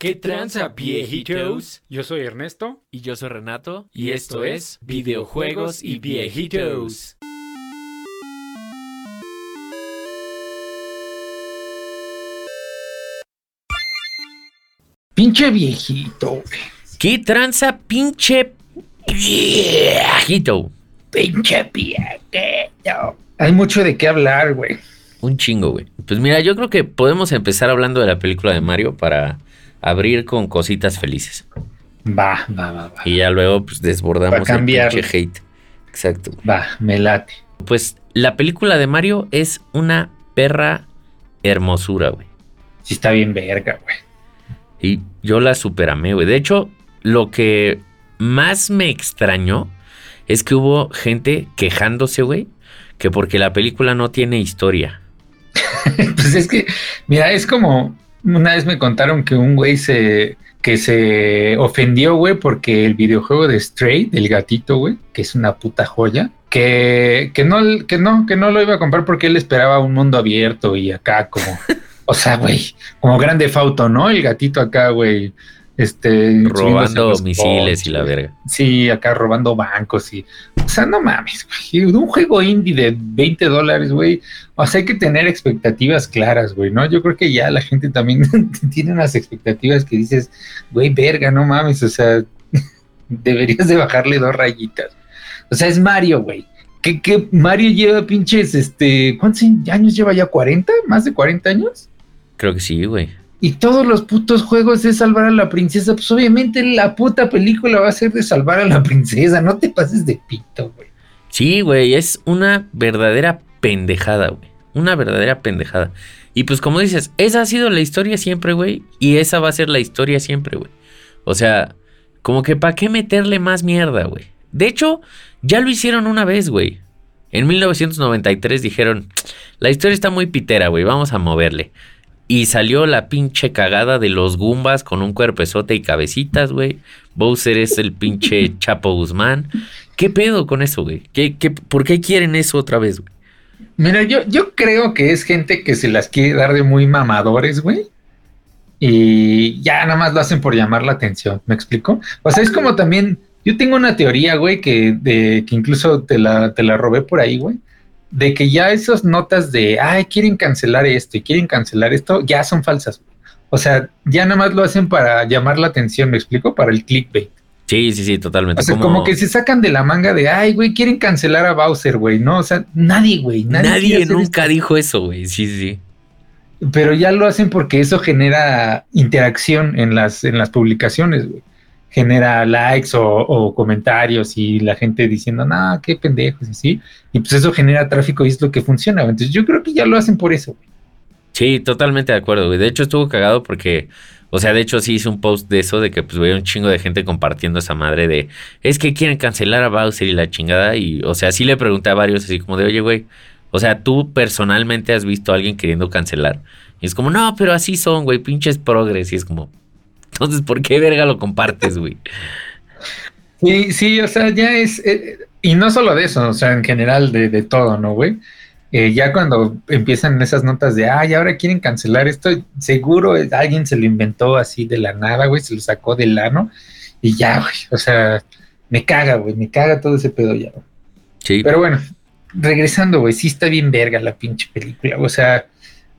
¿Qué tranza, viejitos? Yo soy Ernesto. Y yo soy Renato. Y esto es Videojuegos y Viejitos. Pinche viejito, güey. ¿Qué tranza, pinche viejito? Pinche viejito. Hay mucho de qué hablar, güey. Un chingo, güey. Pues mira, yo creo que podemos empezar hablando de la película de Mario para abrir con cositas felices. Va, va, va, va. Y ya luego pues desbordamos cambiar. el pinche hate. Exacto. Va, me late. Pues la película de Mario es una perra hermosura, güey. Sí está bien verga, güey. Y yo la superamé, güey. De hecho, lo que más me extrañó es que hubo gente quejándose, güey, que porque la película no tiene historia. pues es que, mira, es como una vez me contaron que un güey se que se ofendió, güey, porque el videojuego de Stray, del gatito, güey, que es una puta joya, que, que no, que no, que no lo iba a comprar porque él esperaba un mundo abierto y acá como, o sea, güey, como grande fauto, ¿no? El gatito acá, güey, este Robando misiles y la verga. Sí, acá robando bancos y. O sea, no mames, güey. Un juego indie de 20 dólares, güey. O sea, hay que tener expectativas claras, güey, ¿no? Yo creo que ya la gente también tiene unas expectativas que dices, güey, verga, no mames. O sea, deberías de bajarle dos rayitas. O sea, es Mario, güey. ¿Qué, qué Mario lleva pinches, este. ¿Cuántos años lleva ya? ¿40? ¿Más de 40 años? Creo que sí, güey. Y todos los putos juegos es salvar a la princesa. Pues obviamente la puta película va a ser de salvar a la princesa. No te pases de pito, güey. Sí, güey, es una verdadera pendejada, güey. Una verdadera pendejada. Y pues como dices, esa ha sido la historia siempre, güey. Y esa va a ser la historia siempre, güey. O sea, como que para qué meterle más mierda, güey. De hecho, ya lo hicieron una vez, güey. En 1993 dijeron, la historia está muy pitera, güey, vamos a moverle. Y salió la pinche cagada de los Goombas con un cuerpezote y cabecitas, güey. Bowser es el pinche Chapo Guzmán. ¿Qué pedo con eso, güey? ¿Qué, qué, por qué quieren eso otra vez, güey? Mira, yo, yo creo que es gente que se las quiere dar de muy mamadores, güey. Y ya nada más lo hacen por llamar la atención. ¿Me explico? O sea, es como también. Yo tengo una teoría, güey, que, de, que incluso te la, te la robé por ahí, güey. De que ya esas notas de, ay, quieren cancelar esto y quieren cancelar esto, ya son falsas. O sea, ya nada más lo hacen para llamar la atención, ¿me explico? Para el clickbait. Sí, sí, sí, totalmente. O sea, como, que se sacan de la manga de, ay, güey, quieren cancelar a Bowser, güey, ¿no? O sea, nadie, güey. Nadie, nunca esto. dijo eso, güey. Sí, sí, sí. Pero ya lo hacen porque eso genera interacción en las, en las publicaciones, güey. Genera likes o, comentarios y la gente diciendo, no, qué pendejos, y así. Y pues eso genera tráfico y es lo que funciona. Entonces yo creo que ya lo hacen por eso. Sí, totalmente de acuerdo. De hecho, estuvo cagado porque, o sea, de hecho sí hice un post de eso, de que pues veía un chingo de gente compartiendo esa madre de, es que quieren cancelar a Bowser y la chingada. Y, o sea, sí le pregunté a varios así como de, oye, güey, o sea, tú personalmente has visto a alguien queriendo cancelar. Y es como, no, pero así son, güey, pinches progres. Y es como, entonces, ¿por qué verga lo compartes, güey? Sí, sí, o sea, ya es, eh, y no solo de eso, o sea, en general de, de todo, ¿no, güey? Eh, ya cuando empiezan esas notas de, ay, ahora quieren cancelar esto, seguro alguien se lo inventó así de la nada, güey, se lo sacó del ano y ya, güey, o sea, me caga, güey, me caga todo ese pedo ya, güey. Sí, Pero bueno, regresando, güey, sí está bien verga la pinche película, o sea,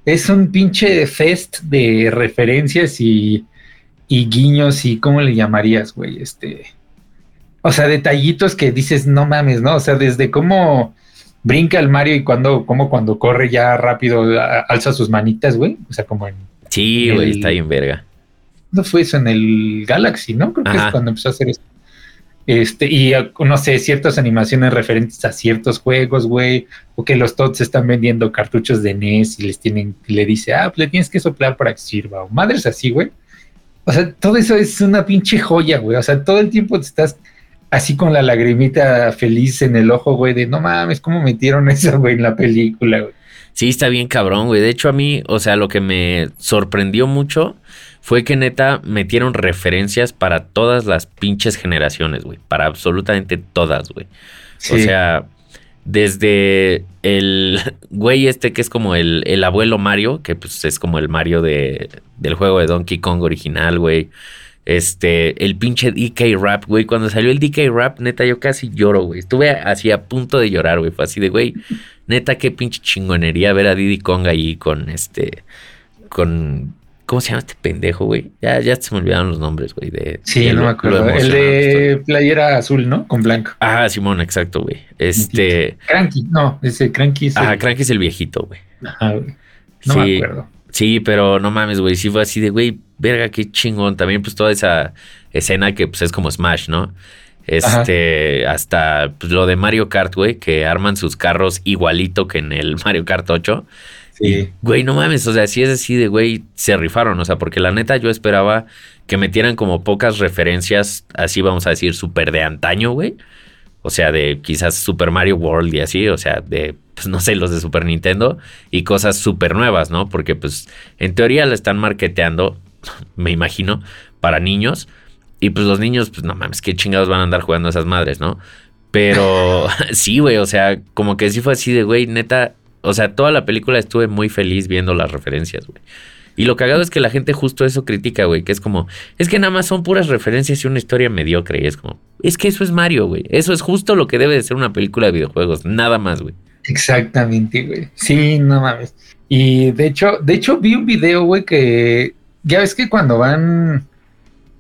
es un pinche fest de referencias y, y guiños y, ¿cómo le llamarías, güey? Este, o sea, detallitos que dices, no mames, ¿no? O sea, desde cómo brinca el Mario y cuando, como cuando corre ya rápido, alza sus manitas, güey. O sea, como en, sí, güey, está bien verga. ¿no fue eso? En el Galaxy, ¿no? Creo que es cuando empezó a hacer esto. Este, y eh, no sé, ciertas animaciones referentes a ciertos juegos, güey, o que los Tots están vendiendo cartuchos de NES y les tienen, y le dice, ah, pues le tienes que soplar para que sirva, o madres así, güey. O sea, todo eso es una pinche joya, güey. O sea, todo el tiempo te estás así con la lagrimita feliz en el ojo, güey, de no mames, ¿cómo metieron eso, güey, en la película, güey? Sí, está bien cabrón, güey. De hecho, a mí, o sea, lo que me sorprendió mucho fue que neta metieron referencias para todas las pinches generaciones, güey. Para absolutamente todas, güey. O Sí. sea, desde el güey este que es como el, el abuelo Mario, que pues es como el Mario de, del juego de Donkey Kong original, güey. Este, el pinche DK Rap, güey. Cuando salió el DK Rap, neta, yo casi lloro, güey. Estuve así a punto de llorar, güey. Fue así de, güey, neta, qué pinche chingonería ver a Diddy Kong ahí con este, con ¿Cómo se llama este pendejo, güey? Ya, ya se me olvidaron los nombres, güey. De, sí, no me acuerdo. El de playera azul, ¿no? Con blanco. Ah, Simón, exacto, güey. Este. Cranky, no, ese Cranky es. Ajá, Cranky es el viejito, güey. Ajá, güey. No me acuerdo. Sí, pero no mames, güey. Sí fue así de, güey, verga, qué chingón. También, pues, toda esa escena que, pues, es como Smash, ¿no? Este, hasta pues, lo de Mario Kart, güey, que arman sus carros igualito que en el Mario Kart 8. Sí. güey, no mames, o sea, si es así de, güey, se rifaron, o sea, porque la neta yo esperaba que metieran como pocas referencias, así vamos a decir, súper de antaño, güey. O sea, de quizás Super Mario World y así, o sea, de, pues no sé, los de Super Nintendo y cosas súper nuevas, ¿no? Porque pues en teoría la están marketeando, me imagino, para niños. Y pues los niños, pues no mames, qué chingados van a andar jugando esas madres, ¿no? Pero sí, güey, o sea, como que sí fue así de, güey, neta, o sea, toda la película estuve muy feliz viendo las referencias, güey. Y lo cagado es que la gente justo eso critica, güey, que es como, es que nada más son puras referencias y una historia mediocre. Y es como, es que eso es Mario, güey. Eso es justo lo que debe de ser una película de videojuegos, nada más, güey. Exactamente, güey. Sí, no mames. Y de hecho, de hecho vi un video, güey, que ya ves que cuando van,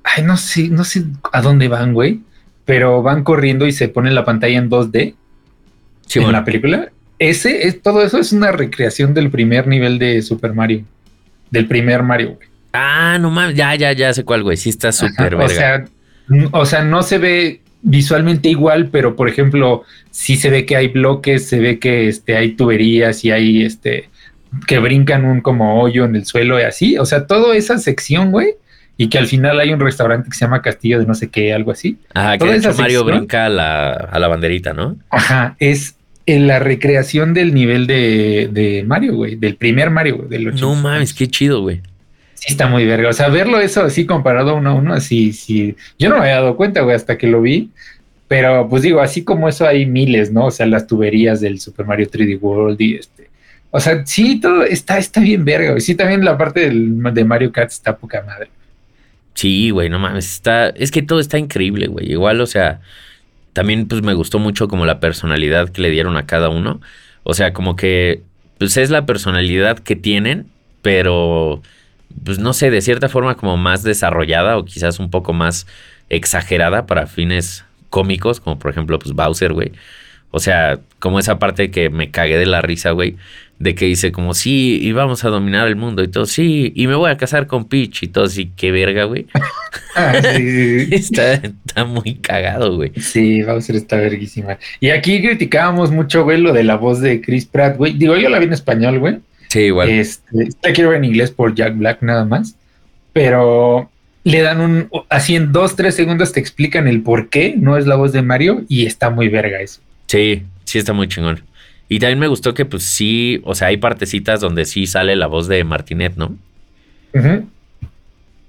ay, no sé, no sé a dónde van, güey, pero van corriendo y se pone la pantalla en 2D sí, en la película ese es todo eso es una recreación del primer nivel de Super Mario. Del primer Mario, güey. Ah, no mames, ya, ya, ya sé cuál, güey. Sí está súper O sea, o sea, no se ve visualmente igual, pero por ejemplo, sí se ve que hay bloques, se ve que este, hay tuberías y hay este que brincan un como hoyo en el suelo y así. O sea, toda esa sección, güey, y que al final hay un restaurante que se llama Castillo de no sé qué, algo así. Ajá, que de hecho Mario brinca a la, a la banderita, ¿no? Ajá, es en la recreación del nivel de, Mario, güey, del primer Mario, güey. Del no mames, qué chido, güey. Sí, está muy verga. O sea, verlo eso así comparado uno a uno, así, sí. Yo no me había dado cuenta, güey, hasta que lo vi. Pero pues digo, así como eso hay miles, ¿no? O sea, las tuberías del Super Mario 3D World y este. O sea, sí, todo está, está bien verga, güey. Sí, también la parte del, de Mario Kart está poca madre. Sí, güey, no mames, está, es que todo está increíble, güey. Igual, o sea, también pues me gustó mucho como la personalidad que le dieron a cada uno. O sea, como que pues es la personalidad que tienen, pero pues no sé, de cierta forma como más desarrollada o quizás un poco más exagerada para fines cómicos, como por ejemplo pues Bowser, güey. O sea, como esa parte que me cagué de la risa, güey, de que dice como, sí, y vamos a dominar el mundo y todo, sí, y me voy a casar con Peach y todo, sí, qué verga, güey. Ah, está, muy cagado, güey. Sí, Bowser está verguísima. Y aquí criticábamos mucho, güey, lo de la voz de Chris Pratt, güey. Digo, yo la vi en español, güey. Sí, igual. Este, la quiero ver en inglés por Jack Black nada más. Pero le dan un, así en dos, tres segundos te explican el por qué no es la voz de Mario y está muy verga eso. Sí, sí está muy chingón. Y también me gustó que pues sí, o sea, hay partecitas donde sí sale la voz de Martinet, ¿no?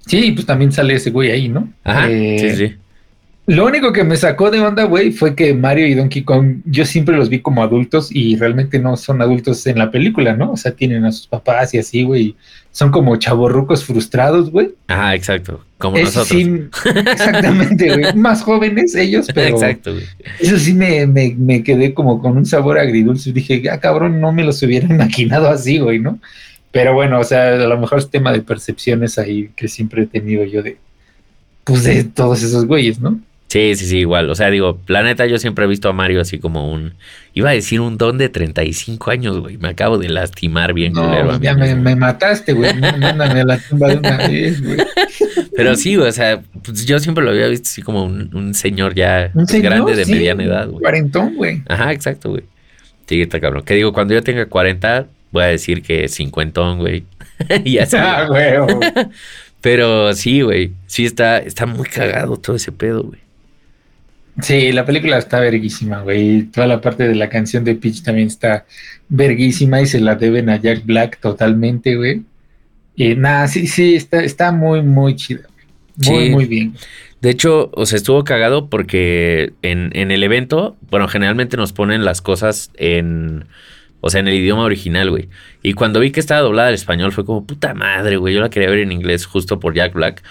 Sí, pues también sale ese güey ahí, ¿no? Ajá, sí, eh, sí. Lo único que me sacó de onda, güey, fue que Mario y Donkey Kong, yo siempre los vi como adultos y realmente no son adultos en la película, ¿no? O sea, tienen a sus papás y así, güey. Son como chavorrucos frustrados, güey. Ajá, exacto. Como nosotros. exactamente, güey. Más jóvenes ellos, pero. Exacto, güey. Eso sí me, me, me, quedé como con un sabor agridulce. Dije, ah, cabrón, no me los hubiera imaginado así, güey, ¿no? Pero bueno, o sea, a lo mejor es tema de percepciones ahí que siempre he tenido yo de. Pues de todos esos güeyes, ¿no? Sí, sí, sí, igual. O sea, digo, planeta, yo siempre he visto a Mario así como un. Iba a decir un don de 35 años, güey. Me acabo de lastimar bien, no, Ya me, mataste, güey. Mándame a la tumba de una vez, güey. Pero sí, güey, o sea, pues yo siempre lo había visto así como un, señor ya grande de mediana edad, güey. Cuarentón, güey. Ajá, exacto, güey. Sí, está cabrón. Que digo, cuando yo tenga 40, voy a decir que cincuentón, güey. y así. Ah, güey. Pero sí, güey. Sí, está, está muy cagado todo ese pedo, güey. Sí, la película está verguísima, güey. Toda la parte de la canción de Peach también está verguísima y se la deben a Jack Black totalmente, güey. Y nada, sí, sí, está, está muy, muy chida. Muy, muy bien. De hecho, o sea, estuvo cagado porque en, en el evento, bueno, generalmente nos ponen las cosas en, o sea, en el idioma original, güey. Y cuando vi que estaba doblada al español fue como, puta madre, güey, yo la quería ver en inglés justo por Jack Black.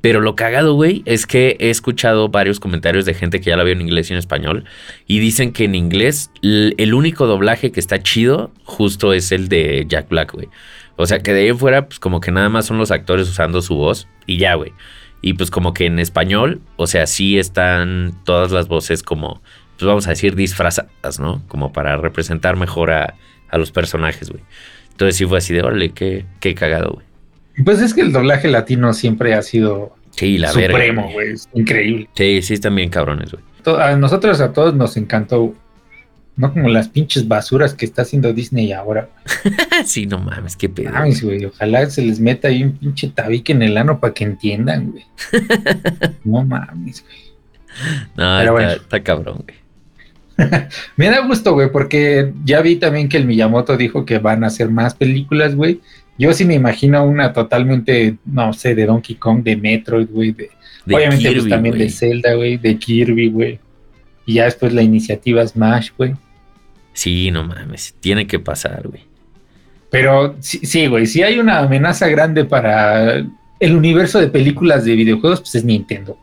Pero lo cagado, güey, es que he escuchado varios comentarios de gente que ya la vio en inglés y en español. Y dicen que en inglés el único doblaje que está chido justo es el de Jack Black, güey. O sea, que de ahí fuera, pues como que nada más son los actores usando su voz y ya, güey. Y pues como que en español, o sea, sí están todas las voces como, pues vamos a decir, disfrazadas, ¿no? Como para representar mejor a, los personajes, güey. Entonces sí fue así de, órale, qué, qué cagado, güey. Pues es que el doblaje latino siempre ha sido sí, la supremo, güey. Increíble. Sí, sí, están bien cabrones, güey. A nosotros a todos nos encantó no como las pinches basuras que está haciendo Disney ahora. sí, no mames, qué pedo. Mames, güey. Ojalá se les meta ahí un pinche tabique en el ano para que entiendan, güey. no mames, güey. No, está, está cabrón, güey. Me da gusto, güey, porque ya vi también que el Miyamoto dijo que van a hacer más películas, güey. Yo sí me imagino una totalmente, no sé, de Donkey Kong, de Metroid, güey. De, obviamente pues, también de Zelda, güey, de Kirby, güey. Y ya después la iniciativa Smash, güey. Sí, no mames, tiene que pasar, güey. Pero sí, güey, si hay una amenaza grande para el universo de películas de videojuegos, pues es Nintendo.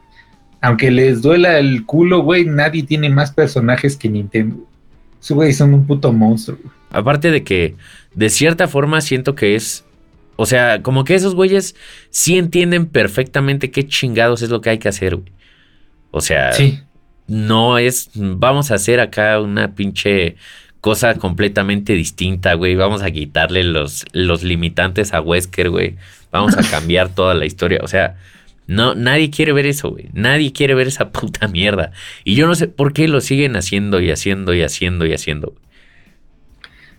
Aunque les duela el culo, güey, nadie tiene más personajes que Nintendo. Su güey son un puto monstruo. Aparte de que, de cierta forma, siento que es. O sea, como que esos güeyes sí entienden perfectamente qué chingados es lo que hay que hacer, güey. O sea, sí. no es. Vamos a hacer acá una pinche cosa completamente distinta, güey. Vamos a quitarle los, los limitantes a Wesker, güey. Vamos a cambiar toda la historia. O sea, no, nadie quiere ver eso, güey. Nadie quiere ver esa puta mierda. Y yo no sé por qué lo siguen haciendo y haciendo y haciendo y haciendo.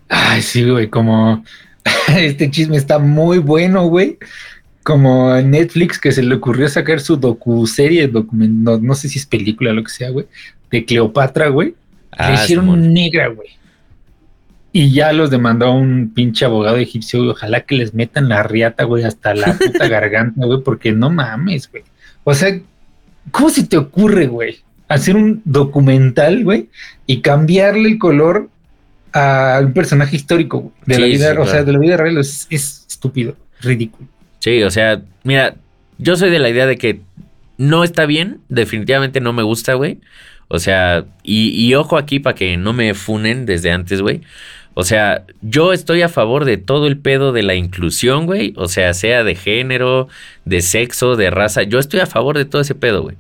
Ay, sí, güey, como este chisme está muy bueno, güey. Como Netflix que se le ocurrió sacar su docu-serie, no, no, sé si es película o lo que sea, güey, de Cleopatra, güey. Ah, hicieron negra, güey. Y ya los demandó un pinche abogado egipcio, y Ojalá que les metan la riata, güey, hasta la puta garganta, güey, porque no mames, güey. O sea, ¿cómo se te ocurre, güey? Hacer un documental, güey, y cambiarle el color a un personaje histórico de la vida, o sea, de la vida real es, estúpido, ridículo. Sí, o sea, mira, yo soy de la idea de que no está bien, definitivamente no me gusta, güey. O sea, y, y ojo aquí para que no me funen desde antes, güey. O sea, yo estoy a favor de todo el pedo de la inclusión, güey. O sea, sea de género, de sexo, de raza. Yo estoy a favor de todo ese pedo, güey.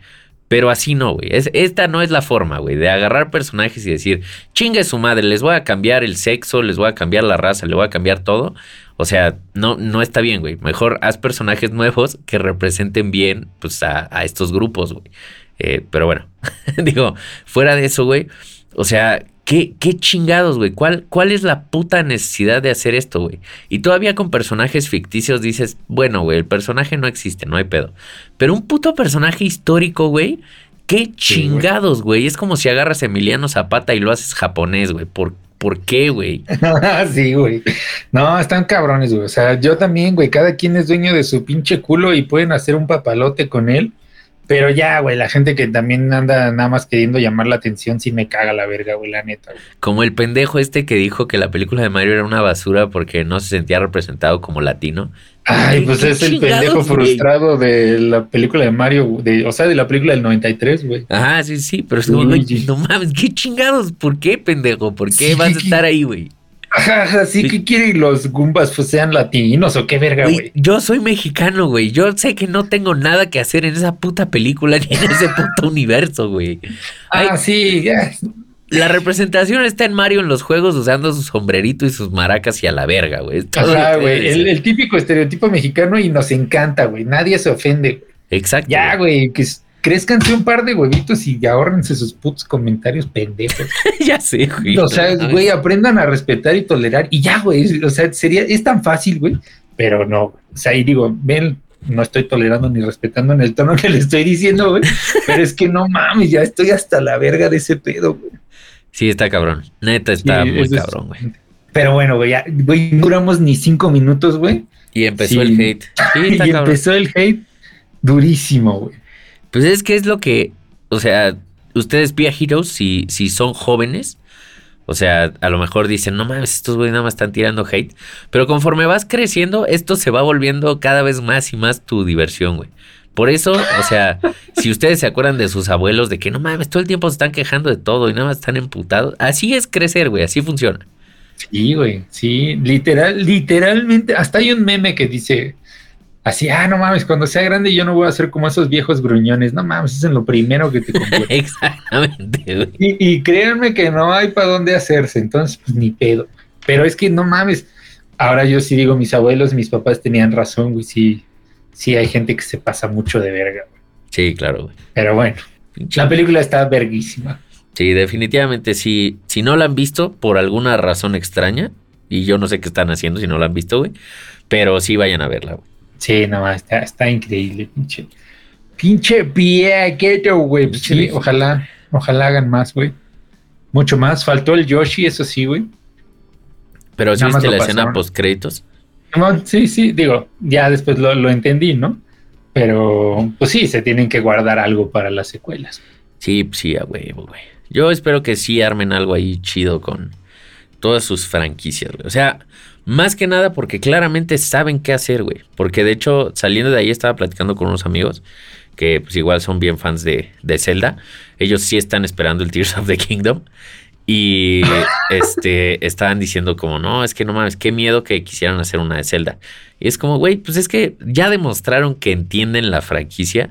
Pero así no, güey. esta no es la forma, güey, de agarrar personajes y decir, chingue su madre, les voy a cambiar el sexo, les voy a cambiar la raza, les voy a cambiar todo. O sea, no, no está bien, güey. Mejor haz personajes nuevos que representen bien, pues, a, a estos grupos, güey. Eh, pero bueno, digo, fuera de eso, güey. O sea, ¿Qué, qué chingados, güey? ¿Cuál, ¿Cuál es la puta necesidad de hacer esto, güey? Y todavía con personajes ficticios dices, bueno, güey, el personaje no existe, no hay pedo. Pero un puto personaje histórico, güey, qué chingados, güey. es como si agarras a Emiliano Zapata y lo haces japonés, güey. ¿Por, ¿Por qué, güey? sí, güey. No, están cabrones, güey. O sea, yo también, güey. Cada quien es dueño de su pinche culo y pueden hacer un papalote con él. Pero ya, güey, la gente que también anda nada más queriendo llamar la atención, sí me caga la verga, güey, la neta. Como el pendejo este que dijo que la película de Mario era una basura porque no se sentía representado como latino. Ay, pues es el pendejo frustrado de la película de Mario, de, o sea, de la película del 93, güey. Ajá, sí, sí, pero es como, no mames, qué chingados, ¿por qué, pendejo? ¿Por qué vas a estar ahí, güey? Sí, que quieren los Goombas pues, sean latinos o qué verga, güey. Yo soy mexicano, güey. Yo sé que no tengo nada que hacer en esa puta película ni en ese puto universo, güey. Ah, sí. La representación está en Mario en los juegos usando su sombrerito y sus maracas y a la verga, güey. Ajá, güey. El, típico estereotipo mexicano y nos encanta, güey. Nadie se ofende. Exacto. Ya, güey, que crezcanse un par de huevitos y ahorrense sus putos comentarios pendejos. ya sé, güey. O sea, güey, aprendan a respetar y tolerar. Y ya, güey. O sea, sería, es tan fácil, güey. Pero no, o sea, y digo, ven, no estoy tolerando ni respetando en el tono que le estoy diciendo, güey. pero es que no mames, ya estoy hasta la verga de ese pedo, güey. Sí, está cabrón. Neta, está muy cabrón, güey. Pero bueno, güey, ya, güey, duramos ni cinco minutos, güey. Y empezó el hate. Sí, y empezó el hate durísimo, güey. Pues es que es lo que, o sea, ustedes Pia Heroes, si, si son jóvenes, o sea, a lo mejor dicen, no mames, estos güeyes nada más están tirando hate. Pero conforme vas creciendo, esto se va volviendo cada vez más y más tu diversión, güey. Por eso, o sea, si ustedes se acuerdan de sus abuelos, de que no mames, todo el tiempo se están quejando de todo y nada más están emputados. Así es crecer, güey, así funciona. Sí, güey, sí, literal, literalmente, hasta hay un meme que dice, así, ah, no mames, cuando sea grande yo no voy a ser como esos viejos gruñones, no mames, es en lo primero que te Exactamente, güey. Y, y, créanme que no hay para dónde hacerse, entonces, pues ni pedo. Pero es que no mames, ahora yo sí digo, mis abuelos, mis papás tenían razón, güey, sí, sí hay gente que se pasa mucho de verga, güey. Sí, claro, güey. Pero bueno, la película está verguísima. Sí, definitivamente, sí. Si no la han visto por alguna razón extraña, y yo no sé qué están haciendo si no la han visto, güey, pero sí vayan a verla, güey. Sí, no, está, está increíble, pinche. Pinche viejo, güey. Sí, ojalá, ojalá hagan más, güey. Mucho más. Faltó el Yoshi, eso sí, güey. Pero sí viste la escena post créditos. sí, sí, digo, ya después lo, lo, entendí, ¿no? Pero, pues sí, se tienen que guardar algo para las secuelas. Sí, sí, a huevo, güey. Yo espero que sí armen algo ahí chido con todas sus franquicias, güey. O sea, más que nada porque claramente saben qué hacer, güey. Porque de hecho, saliendo de ahí estaba platicando con unos amigos que pues igual son bien fans de, de Zelda. Ellos sí están esperando el Tears of the Kingdom. Y este estaban diciendo como, no, es que no mames, qué miedo que quisieran hacer una de Zelda. Y es como, güey, pues es que ya demostraron que entienden la franquicia.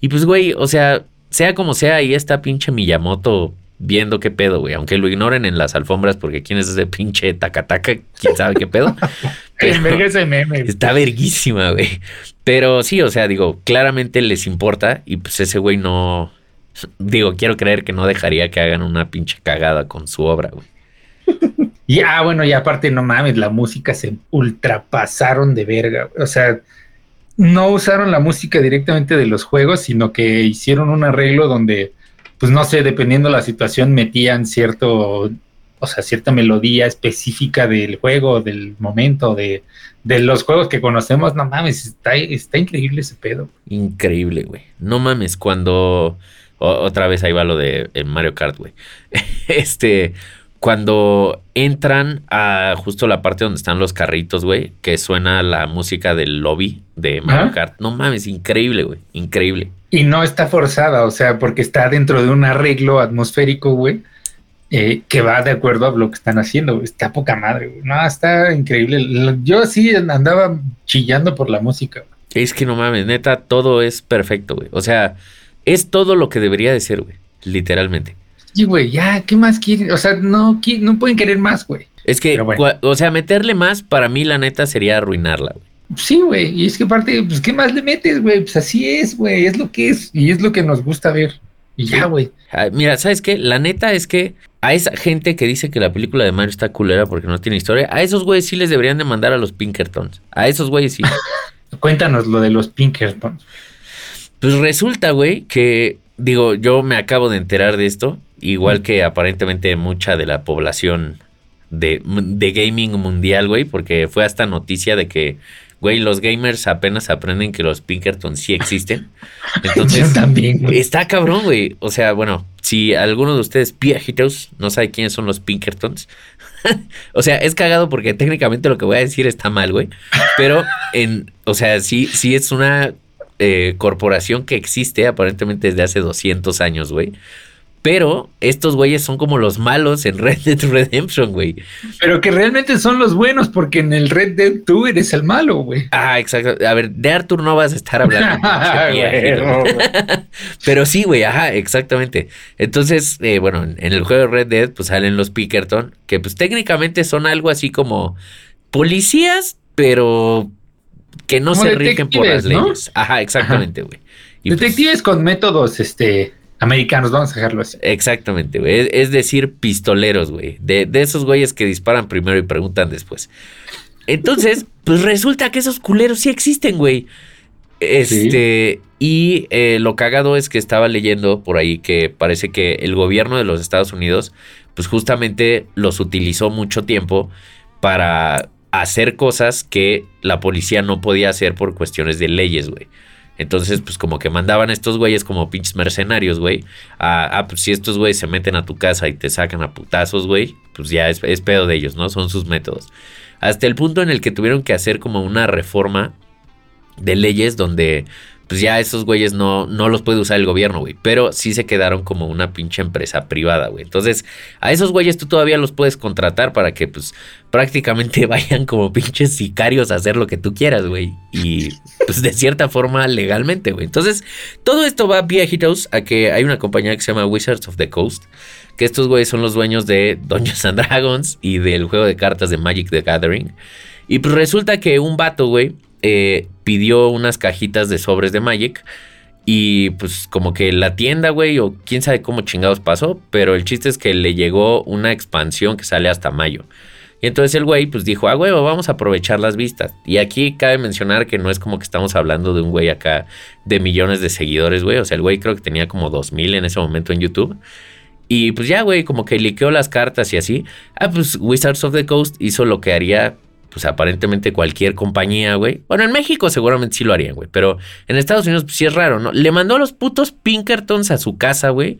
Y pues, güey, o sea, sea como sea, ahí está pinche Miyamoto viendo qué pedo, güey. Aunque lo ignoren en las alfombras porque quién es ese pinche tacataca, quién sabe qué pedo. ese meme. Está verguísima, güey. Pero sí, o sea, digo, claramente les importa y pues ese güey no... Digo, quiero creer que no dejaría que hagan una pinche cagada con su obra, güey. Y ah, bueno, y aparte, no mames, la música se ultrapasaron de verga. O sea, no usaron la música directamente de los juegos, sino que hicieron un arreglo donde pues no sé, dependiendo la situación, metían cierto, o sea, cierta melodía específica del juego, del momento, de, de los juegos que conocemos. No mames, está, está increíble ese pedo. Increíble, güey. No mames, cuando. otra vez ahí va lo de Mario Kart, güey. este. Cuando entran a justo la parte donde están los carritos, güey, que suena la música del lobby de Mario Kart. No mames, increíble, güey. Increíble. Y no está forzada, o sea, porque está dentro de un arreglo atmosférico, güey, eh, que va de acuerdo a lo que están haciendo. Está poca madre, güey. No, está increíble. Yo sí andaba chillando por la música. Es que no mames, neta, todo es perfecto, güey. O sea, es todo lo que debería de ser, güey. Literalmente. Sí, güey, ya, ¿qué más quieren? O sea, no, no pueden querer más, güey. Es que, o sea, meterle más para mí, la neta, sería arruinarla, güey. Sí, güey, y es que aparte, pues, ¿qué más le metes, güey? Pues así es, güey, es lo que es, y es lo que nos gusta ver. Y ya, güey. Mira, ¿sabes qué? La neta es que a esa gente que dice que la película de Mario está culera porque no tiene historia, a esos güeyes sí les deberían de mandar a los Pinkertons. A esos güeyes sí. Cuéntanos lo de los Pinkertons. Pues resulta, güey, que, digo, yo me acabo de enterar de esto, igual que aparentemente mucha de la población de, de gaming mundial, güey, porque fue hasta noticia de que güey, los gamers apenas aprenden que los Pinkertons sí existen. Entonces, también, está cabrón, güey. O sea, bueno, si alguno de ustedes piajitos no sabe quiénes son los Pinkertons, o sea, es cagado porque técnicamente lo que voy a decir está mal, güey. Pero en, o sea, sí, sí es una eh, corporación que existe aparentemente desde hace 200 años, güey. Pero estos güeyes son como los malos en Red Dead Redemption, güey. Pero que realmente son los buenos, porque en el Red Dead tú eres el malo, güey. Ah, exacto. A ver, de Arthur no vas a estar hablando. Pero sí, güey, ajá, exactamente. Entonces, eh, bueno, en el juego de Red Dead, pues salen los Pickerton, que pues técnicamente son algo así como policías, pero que no se rigen por las leyes. Ajá, exactamente, güey. Pues Detectives con métodos, este Americanos, vamos a dejarlo así. Exactamente, güey. Es, decir, pistoleros, güey. De, esos güeyes que disparan primero y preguntan después. Entonces, pues resulta que esos culeros sí existen, güey. Este, y eh, lo cagado es que estaba leyendo por ahí que parece que el gobierno de los Estados Unidos, pues justamente los utilizó mucho tiempo para hacer cosas que la policía no podía hacer por cuestiones de leyes, güey. Entonces, pues como que mandaban a estos güeyes como pinches mercenarios, güey. A, pues si estos güeyes se meten a tu casa y te sacan a putazos, güey, pues ya es, es pedo de ellos, ¿no? Son sus métodos. Hasta el punto en el que tuvieron que hacer como una reforma de leyes donde pues ya esos güeyes no, no los puede usar el gobierno, güey. Pero sí se quedaron como una pinche empresa privada, güey. Entonces, a esos güeyes tú todavía los puedes contratar para que, pues, prácticamente vayan como pinches sicarios a hacer lo que tú quieras, güey. Y, pues, de cierta forma, legalmente, güey. Entonces, todo esto va viejitos a que hay una compañía que se llama Wizards of the Coast. Que estos güeyes son los dueños de Dungeons and Dragons y del juego de cartas de Magic the Gathering. Y pues resulta que un vato, güey, eh, pidió unas cajitas de sobres de Magic. Y pues como que la tienda, güey, o quién sabe cómo chingados pasó, pero el chiste es que le llegó una expansión que sale hasta mayo. Y entonces el güey pues dijo, ah, güey, vamos a aprovechar las vistas. Y aquí cabe mencionar que no es como que estamos hablando de un güey acá de millones de seguidores, güey. O sea, el güey creo que tenía como 2000 en ese momento en YouTube. Y pues ya, güey, como que liqueó las cartas y así. Ah, pues Wizards of the Coast hizo lo que haría pues aparentemente cualquier compañía, güey. Bueno, en México seguramente sí lo harían, güey, pero en Estados Unidos pues sí es raro, ¿no? Le mandó a los putos Pinkertons a su casa, güey,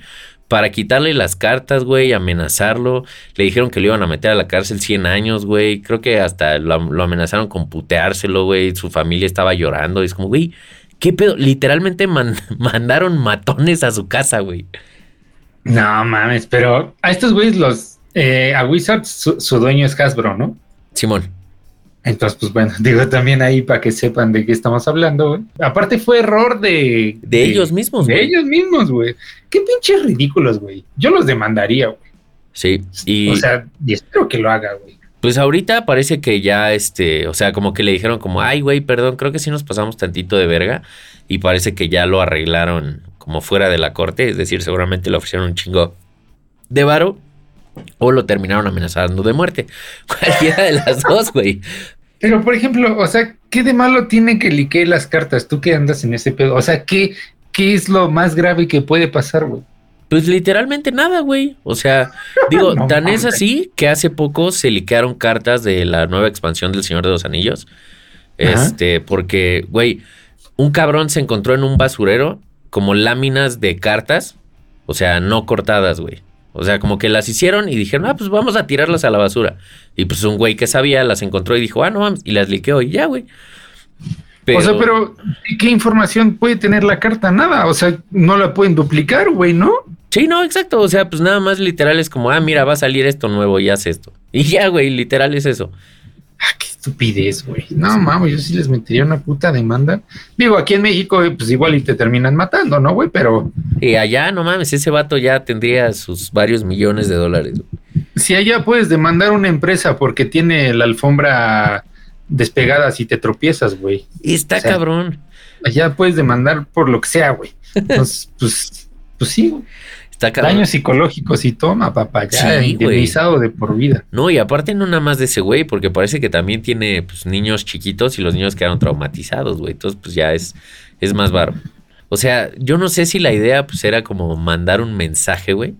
para quitarle las cartas, güey, amenazarlo. Le dijeron que lo iban a meter a la cárcel 100 años, güey. Creo que hasta lo, amenazaron con puteárselo, güey. Su familia estaba llorando. Y es como, güey, ¿qué pedo? Literalmente mandaron matones a su casa, güey. No mames, pero a estos güeyes los... Eh, a Wizards su dueño es Hasbro, ¿no? Simón. Entonces, pues bueno, digo también ahí para que sepan de qué estamos hablando, güey. Aparte fue error de... De, ellos mismos, güey. De ellos mismos, güey. Qué pinches ridículos, güey. Yo los demandaría, güey. Sí, y... O sea, y espero que lo haga, güey. Pues ahorita parece que ya, este, o sea, como que le dijeron como, ay, güey, perdón, creo que sí nos pasamos tantito de verga. Y parece que ya lo arreglaron como fuera de la corte, es decir, seguramente le ofrecieron un chingo de varo o lo terminaron amenazando de muerte. Cualquiera de las dos, güey. Pero, por ejemplo, o sea, ¿qué de malo tiene que liquee las cartas? Tú que andas en ese pedo. O sea, ¿qué, qué es lo más grave que puede pasar, güey? Pues literalmente nada, güey. O sea, digo, tan es así que hace poco se liquearon cartas de la nueva expansión del Señor de los Anillos. Este, porque, güey, un cabrón se encontró en un basurero como láminas de cartas, o sea, no cortadas, güey. O sea, como que las hicieron y dijeron, ah, pues vamos a tirarlas a la basura. Y pues un güey que sabía las encontró y dijo, ah, no y las liqueó y ya, güey. O sea, pero ¿qué información puede tener la carta? Nada. O sea, no la pueden duplicar, güey, ¿no? Sí, no, exacto. O sea, pues nada más literal es como, ah, mira, va a salir esto nuevo y hace esto. Y ya, güey, literal es eso. Estupidez, güey. No, mames, yo sí les metería una puta demanda. Digo, aquí en México, pues igual y te terminan matando, ¿no, güey? Pero. Y allá, no mames, ese vato ya tendría sus varios millones de dólares. Si allá puedes demandar una empresa porque tiene la alfombra despegada si te tropiezas, güey. Está cabrón. Allá puedes demandar por lo que sea, güey. Entonces, pues, pues sí, güey. Daños psicológicos y toma, papá, ya indemnizado de por vida. No, y aparte no nada más de ese güey, porque parece que también tiene pues, niños chiquitos y los niños quedaron traumatizados, güey. Entonces, pues ya es, es más baro. O sea, yo no sé si la idea pues era como mandar un mensaje, güey.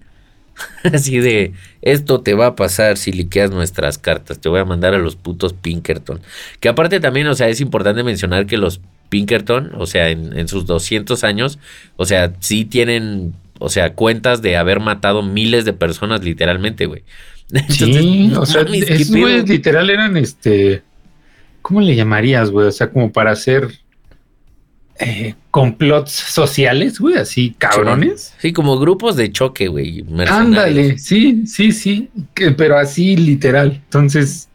Así de, esto te va a pasar si liqueas nuestras cartas, te voy a mandar a los putos Pinkerton. Que aparte también, o sea, es importante mencionar que los Pinkerton, o sea, en, en sus 200 años, o sea, sí tienen o sea, cuentas de haber matado miles de personas literalmente, güey. sí, o sea, esos güeyes literal eran este, ¿cómo le llamarías, güey? O sea, como para hacer eh, complots sociales, güey, así cabrones. Sí, como grupos de choque, güey. Ándale, sí, sí, sí, pero así literal. Entonces,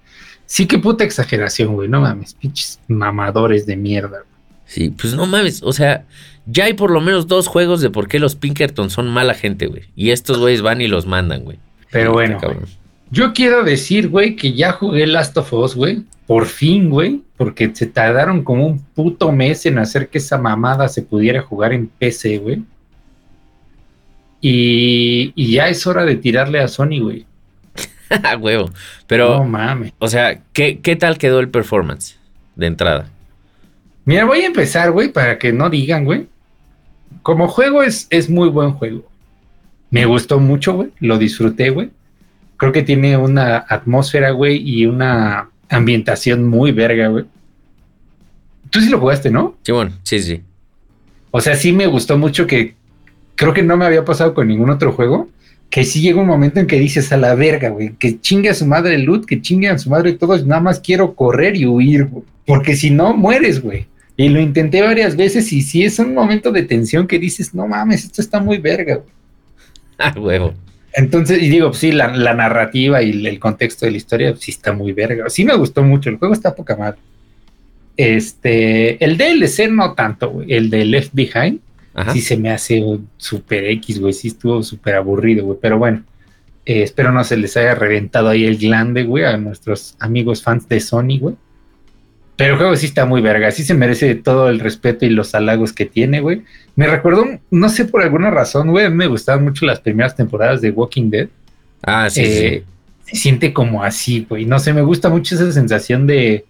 sí, qué puta exageración, güey, no mames, pinches mamadores de mierda. Sí, pues no mames, o sea, ya hay por lo menos dos juegos de por qué los Pinkerton son mala gente, güey. Y estos güeyes van y los mandan, güey. Pero bueno, yo quiero decir, güey, que ya jugué Last of Us, güey. Por fin, güey. Porque se tardaron como un puto mes en hacer que esa mamada se pudiera jugar en PC, güey. Y, ya es hora de tirarle a Sony, güey. A huevo. Pero. No mames. O sea, ¿qué, ¿qué tal quedó el performance de entrada? Mira, voy a empezar, güey, para que no digan, güey. Como juego es, es muy buen juego. Me gustó mucho, güey. Lo disfruté, güey. Creo que tiene una atmósfera, güey, y una ambientación muy verga, güey. Tú sí lo jugaste, ¿no? Sí, bueno, sí, sí. O sea, sí me gustó mucho que creo que no me había pasado con ningún otro juego. Que sí llega un momento en que dices a la verga, güey, que chingue a su madre el loot, que chingue a su madre todos, nada más quiero correr y huir, güey, porque si no mueres, güey. Y lo intenté varias veces y sí es un momento de tensión que dices, no mames, esto está muy verga, güey. Ah, huevo. Entonces, y digo, pues sí, la, narrativa y el contexto de la historia, pues sí está muy verga. Sí me gustó mucho, el juego está poca madre. Este, el DLC no tanto, güey. El de Left Behind, sí se me hace super X, güey. Sí estuvo súper aburrido, güey. Pero bueno, eh, espero no se les haya reventado ahí el glande, güey, a nuestros amigos fans de Sony, güey. Pero el juego sí está muy verga, sí se merece todo el respeto y los halagos que tiene, güey. Me recuerdo, no sé por alguna razón, güey, me gustaban mucho las primeras temporadas de Walking Dead. Ah, sí, sí. Eh, se siente como así, güey. No sé, me gusta mucho esa sensación de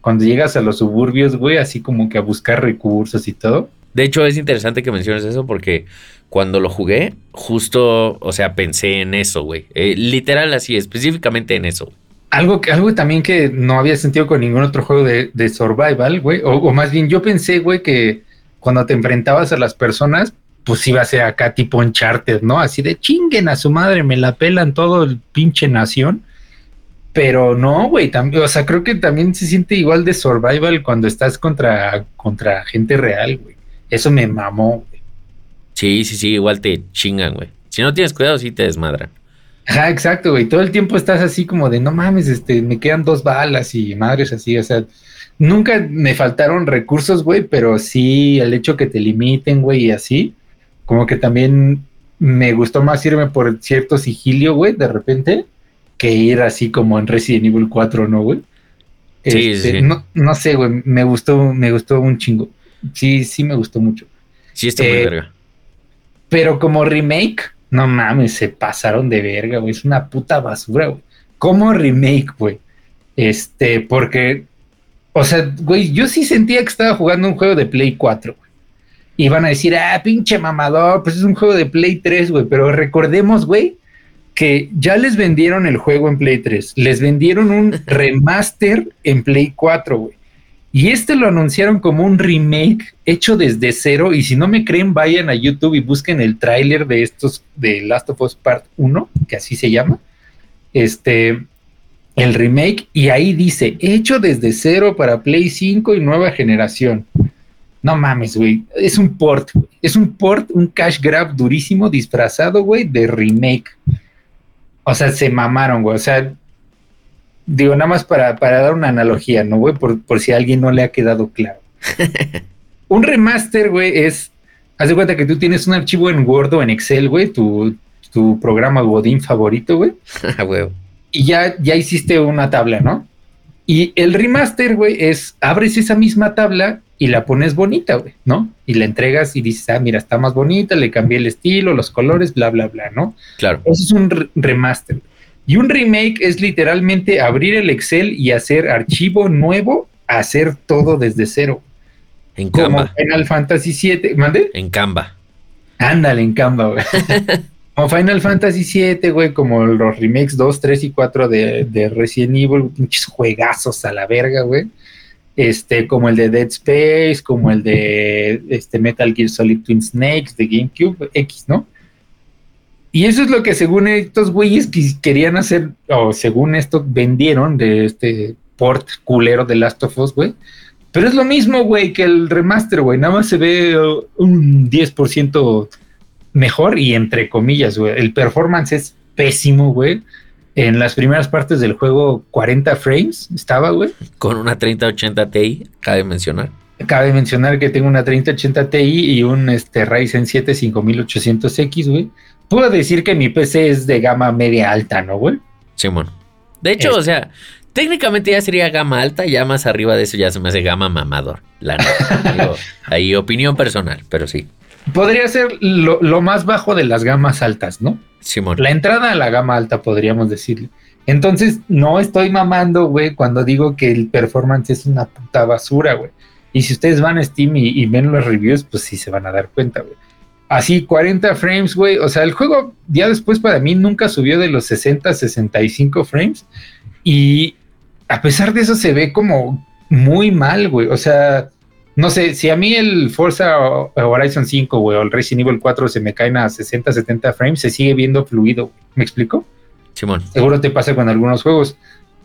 cuando llegas a los suburbios, güey, así como que a buscar recursos y todo. De hecho, es interesante que menciones eso porque cuando lo jugué, justo, o sea, pensé en eso, güey. Eh, literal así, específicamente en eso algo, algo también que no había sentido con ningún otro juego de, survival, güey, o, más bien yo pensé, güey, que cuando te enfrentabas a las personas, pues iba a ser acá tipo Uncharted, ¿no? Así de chinguen a su madre, me la pelan todo el pinche nación. Pero no, güey, también, o sea, creo que también se siente igual de survival cuando estás contra, contra gente real, güey. Eso me mamó, güey. Sí, sí, sí, igual te chingan, güey. Si no tienes cuidado, sí te desmadran. Ajá, exacto, güey. Todo el tiempo estás así como de, no mames, este, me quedan dos balas y madres así, o sea, nunca me faltaron recursos, güey, pero sí el hecho que te limiten, güey, y así, como que también me gustó más irme por cierto sigilio, güey, de repente, que ir así como en Resident Evil 4, ¿no, güey? Sí, este, sí. No, no sé, güey, me gustó, me gustó un chingo. Sí, sí me gustó mucho. Sí, está muy eh, verga. Pero como remake, no mames, se pasaron de verga, güey. Es una puta basura, güey. ¿Cómo remake, güey? Este, porque, o sea, güey, yo sí sentía que estaba jugando un juego de Play 4, güey. Y van a decir, ah, pinche mamador, pues es un juego de Play 3, güey. Pero recordemos, güey, que ya les vendieron el juego en Play 3. Les vendieron un remaster en Play 4, güey. Y este lo anunciaron como un remake hecho desde cero. Y si no me creen, vayan a YouTube y busquen el tráiler de estos de Last of Us Part 1, que así se llama. Este, el remake. Y ahí dice, hecho desde cero para Play 5 y nueva generación. No mames, güey. Es un port, Es un port, un cash grab durísimo disfrazado, güey, de remake. O sea, se mamaron, güey. O sea, Digo, nada más para, dar una analogía, ¿no, güey? Por, si a alguien no le ha quedado claro. un remaster, güey, es. Haz de cuenta que tú tienes un archivo en Word o en Excel, güey, tu, tu programa Godín favorito, güey. güey. y ya, ya hiciste una tabla, ¿no? Y el remaster, güey, es abres esa misma tabla y la pones bonita, güey, ¿no? Y la entregas y dices, ah, mira, está más bonita, le cambié el estilo, los colores, bla, bla, bla, ¿no? Claro. Eso es un remaster. Y un remake es literalmente abrir el Excel y hacer archivo nuevo, hacer todo desde cero. En Canva. Como Final Fantasy VII, ¿mande? En Canva. Ándale, en Canva, güey. como Final Fantasy VII, güey, como los remakes 2, 3 y 4 de, de Resident Evil, pinches juegazos a la verga, güey. Este, como el de Dead Space, como el de este Metal Gear Solid Twin Snakes de GameCube X, ¿no? Y eso es lo que según estos güeyes querían hacer, o según esto vendieron de este port culero de Last of Us, güey. Pero es lo mismo, güey, que el remaster, güey. Nada más se ve uh, un 10% mejor y entre comillas, güey. El performance es pésimo, güey. En las primeras partes del juego, 40 frames estaba, güey. Con una 3080 Ti, cabe mencionar. Cabe mencionar que tengo una 3080 Ti y un este, Ryzen 7 5800X, güey puedo decir que mi PC es de gama media alta, ¿no, güey? Simón. de hecho, o sea, técnicamente ya sería gama alta, ya más arriba de eso ya se me hace gama mamador. La neta. ahí opinión personal, pero sí. Podría ser lo, más bajo de las gamas altas, ¿no? Simón. La entrada a la gama alta, podríamos decirle. Entonces, no estoy mamando, güey, cuando digo que el performance es una puta basura, güey. Y si ustedes van a Steam y, y ven los reviews, pues sí se van a dar cuenta, güey así 40 frames, güey. O sea, el juego ya después para mí nunca subió de los 60 a 65 frames. Y a pesar de eso se ve como muy mal, güey. O sea, no sé, si a mí el Forza Horizon 5, güey, o el Resident Evil 4 se me caen a 60, 70 frames, se sigue viendo fluido. ¿Me explico? Simón. Seguro te pasa con algunos juegos.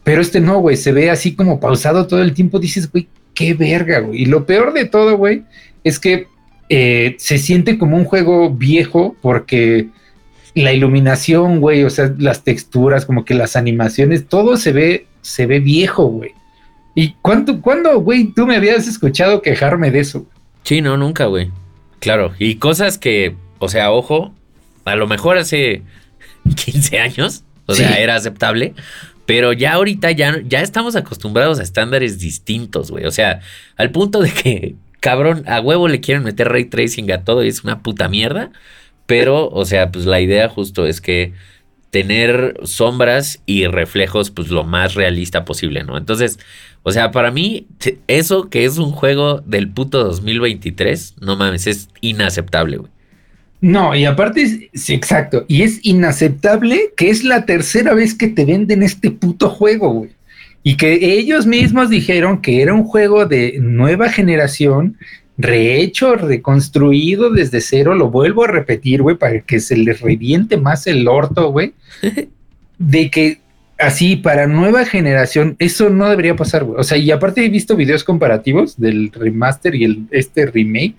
Pero este no, güey, se ve así como pausado todo el tiempo. Dices, güey, qué verga, güey. Y lo peor de todo, güey, es que eh, se siente como un juego viejo porque la iluminación, güey, o sea, las texturas, como que las animaciones, todo se ve, se ve viejo, güey. ¿Y cuánto, cuándo, güey, tú me habías escuchado quejarme de eso? Sí, no, nunca, güey. Claro, y cosas que, o sea, ojo, a lo mejor hace 15 años, o sea, era aceptable, pero ya ahorita ya, ya estamos acostumbrados a estándares distintos, güey. O sea, al punto de que, cabrón, a huevo le quieren meter ray tracing a todo y es una puta mierda. Pero, o sea, pues la idea justo es que tener sombras y reflejos, pues lo más realista posible, ¿no? Entonces, o sea, para mí, eso que es un juego del puto 2023, no mames, es inaceptable, güey. No, y aparte, sí, exacto, y es inaceptable que es la tercera vez que te venden este puto juego, güey. Y que ellos mismos dijeron que era un juego de nueva generación, rehecho, reconstruido desde cero, lo vuelvo a repetir, güey, para que se les reviente más el orto, güey, de que así para nueva generación, eso no debería pasar, güey. O sea, y aparte he visto videos comparativos del remaster y el, este remake,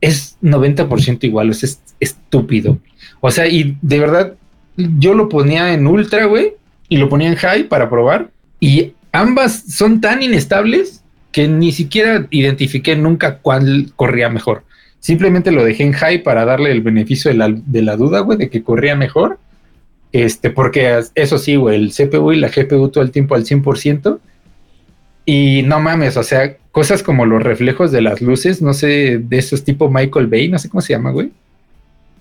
es 90% igual, sea, es estúpido. O sea, y de verdad, yo lo ponía en ultra, güey, y lo ponía en high para probar, y ambas son tan inestables que ni siquiera identifiqué nunca cuál corría mejor. Simplemente lo dejé en high para darle el beneficio de la, de la duda, güey, de que corría mejor. Este, porque eso sí, güey, el CPU y la GPU todo el tiempo al 100%. Y no mames, o sea, cosas como los reflejos de las luces, no sé, de esos tipo Michael Bay, no sé cómo se llama, güey.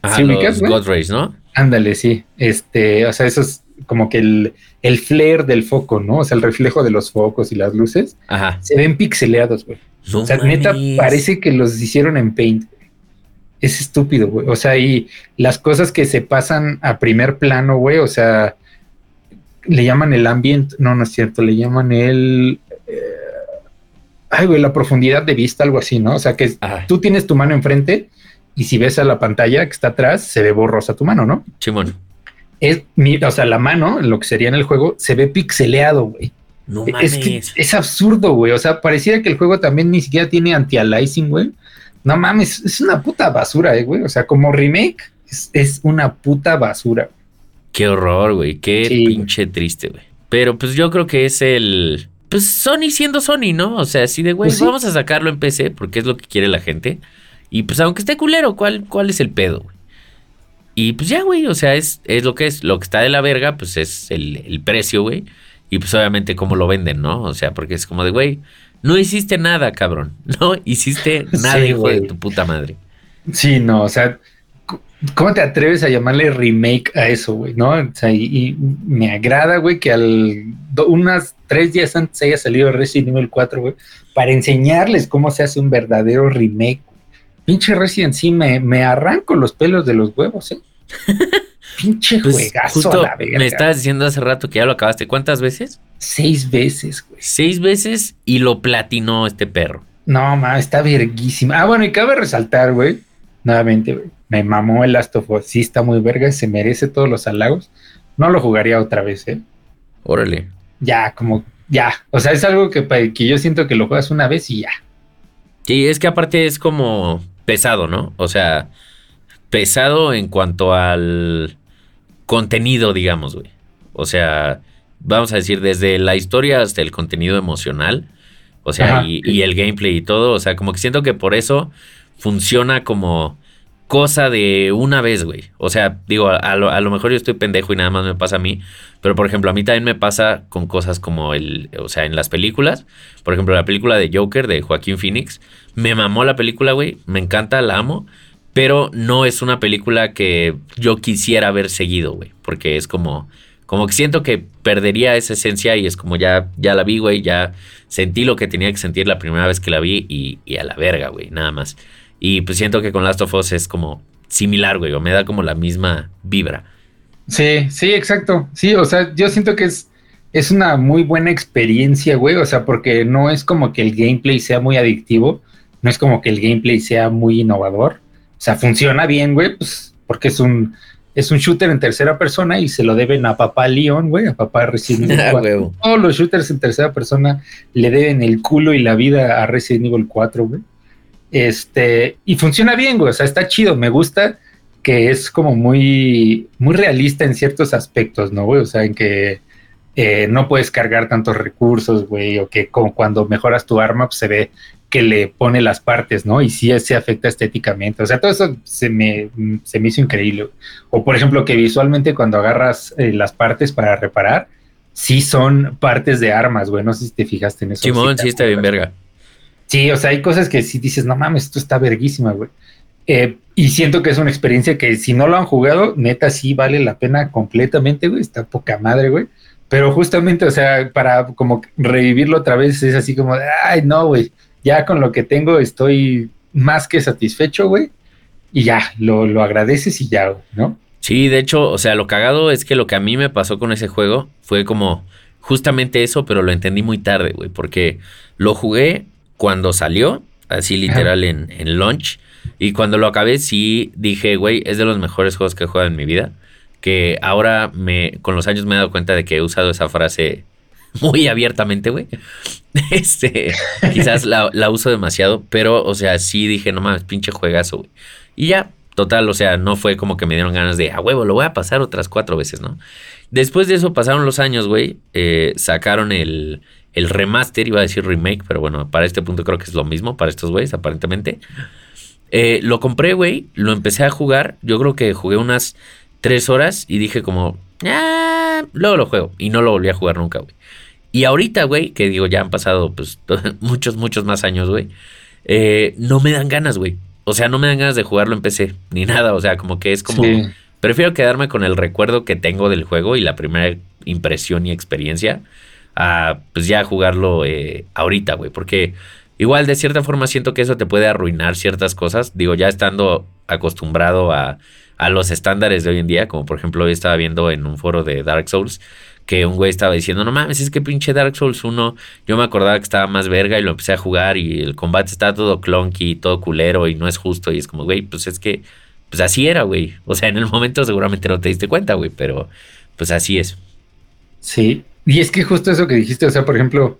Ah, los God Rays, ¿no? Ándale, sí. Este, o sea, eso es como que el, el flare del foco, ¿no? O sea, el reflejo de los focos y las luces. Ajá. Se ven pixeleados, güey. o sea, neta, parece que los hicieron en Paint. Es estúpido, güey. O sea, y las cosas que se pasan a primer plano, güey, o sea, le llaman el ambient, no, no es cierto, le llaman el... Eh, ay, güey, la profundidad de vista, algo así, ¿no? O sea, que tú tienes tu mano enfrente y si ves a la pantalla que está atrás, se ve borrosa tu mano, ¿no? Chimón es o sea, la mano, lo que sería en el juego, se ve pixeleado, güey. No es que es absurdo, güey. O sea, pareciera que el juego también ni siquiera tiene anti-aliasing, güey. No mames, es una puta basura, eh, güey. O sea, como remake, es, una puta basura. Qué horror, güey. Qué pinche triste, güey. Pero pues yo creo que es el. Pues Sony siendo Sony, ¿no? O sea, así de, güey, pues vamos a sacarlo en PC porque es lo que quiere la gente. Y pues aunque esté culero, ¿cuál, cuál es el pedo, güey? Y pues ya, güey, o sea, es, es lo que es. Lo que está de la verga, pues es el, precio, güey. Y pues obviamente cómo lo venden, ¿no? O sea, porque es como de, güey, no hiciste nada, cabrón. No hiciste nada, hijo de tu puta madre. Sí, no, o sea, ¿cómo te atreves a llamarle remake a eso, güey? ¿No? O sea, y, me agrada, güey, que al unas tres días antes haya salido Resident Evil 4, güey, para enseñarles cómo se hace un verdadero remake Pinche Resident sí me, me arranco los pelos de los huevos, ¿eh? Pinche pues, juegazo a la verga. Me estabas diciendo hace rato que ya lo acabaste. ¿Cuántas veces? Seis veces, güey. Seis veces y lo platinó este perro. No, ma, está verguísima. Ah, bueno, y cabe resaltar, güey. Nuevamente, güey. Me mamó el Last of Us. Sí, está muy verga. Se merece todos los halagos. No lo jugaría otra vez, ¿eh? Órale. Ya, como, ya. O sea, es algo que, que yo siento que lo juegas una vez y ya. Sí, es que aparte es como pesado, ¿no? O sea, pesado en cuanto al contenido, digamos, güey. O sea, vamos a decir, desde la historia hasta el contenido emocional. O sea, y, el gameplay y todo. O sea, como que siento que por eso funciona como cosa de una vez, güey. O sea, digo, a lo, a lo, mejor yo estoy pendejo y nada más me pasa a mí. Pero, por ejemplo, a mí también me pasa con cosas como el... O sea, en las películas. Por ejemplo, la película de Joker de Joaquín Phoenix. Me mamó la película, güey. Me encanta, la amo. Pero no es una película que yo quisiera haber seguido, güey. Porque es como... Como que siento que perdería esa esencia y es como ya, ya la vi, güey. Ya sentí lo que tenía que sentir la primera vez que la vi y, a la verga, güey. Nada más. Y pues siento que con Last of Us es como similar, güey, o me da como la misma vibra. Sí, sí, exacto. Sí, o sea, yo siento que es, es una muy buena experiencia, güey, o sea, porque no es como que el gameplay sea muy adictivo, no es como que el gameplay sea muy innovador. O sea, funciona bien, güey, pues porque es un, es un shooter en tercera persona y se lo deben a papá Leon, güey, a papá Resident Evil 4. Ah, Todos los shooters en tercera persona le deben el culo y la vida a Resident Evil 4, güey. Este, y funciona bien, güey, o sea, está chido, me gusta que es como muy, muy realista en ciertos aspectos, ¿no, güey? O sea, en que eh, no puedes cargar tantos recursos, güey, o que como cuando mejoras tu arma, pues se ve que le pone las partes, ¿no? Y sí se afecta estéticamente. O sea, todo eso se me, se me hizo increíble. O por ejemplo, que visualmente cuando agarras eh, las partes para reparar, sí son partes de armas, güey. No sé si te fijaste en eso. Simón, sí está bien verga. Sí, o sea, hay cosas que sí dices, no mames, esto está verguísima, güey. Eh, y siento que es una experiencia que si no lo han jugado, neta sí vale la pena completamente, güey. Está poca madre, güey. Pero justamente, o sea, para como revivirlo otra vez es así como, ay, no, güey. Ya con lo que tengo estoy más que satisfecho, güey. Y ya, lo, lo agradeces y ya, ¿no? Sí, de hecho, o sea, lo cagado es que lo que a mí me pasó con ese juego fue como justamente eso, pero lo entendí muy tarde, güey, porque lo jugué cuando salió, así literal en, en launch y cuando lo acabé, sí dije, güey, es de los mejores juegos que he jugado en mi vida. Que ahora me, con los años me he dado cuenta de que he usado esa frase muy abiertamente, güey. Este, quizás la, uso demasiado, pero, o sea, sí dije, no mames, pinche juegazo, güey. Y ya, total, o sea, no fue como que me dieron ganas de, a huevo, lo voy a pasar otras cuatro veces, ¿no? Después de eso pasaron los años, güey. Eh, sacaron el, el remaster, iba a decir remake, pero bueno, para este punto creo que es lo mismo para estos güeyes, aparentemente. Eh, lo compré, güey, lo empecé a jugar. Yo creo que jugué unas tres horas y dije como, ah, luego lo juego. Y no lo volví a jugar nunca, güey. Y ahorita, güey, que digo, ya han pasado pues muchos, muchos más años, güey. Eh, no me dan ganas, güey. O sea, no me dan ganas de jugarlo en PC, ni nada. O sea, como que es como... Prefiero quedarme con el recuerdo que tengo del juego y la primera impresión y experiencia a pues ya jugarlo eh, ahorita, güey. Porque Igual, de cierta forma, siento que eso te puede arruinar ciertas cosas. Digo, ya estando acostumbrado a, a los estándares de hoy en día, como por ejemplo hoy estaba viendo en un foro de Dark Souls, que un güey estaba diciendo, no mames, es que pinche Dark Souls 1, yo me acordaba que estaba más verga y lo empecé a jugar y el combate está todo clunky, todo culero y no es justo. Y es como, güey, pues es que, pues así era, güey. O sea, en el momento seguramente no te diste cuenta, güey, pero pues así es. Sí, y es que justo eso que dijiste, o sea, por ejemplo,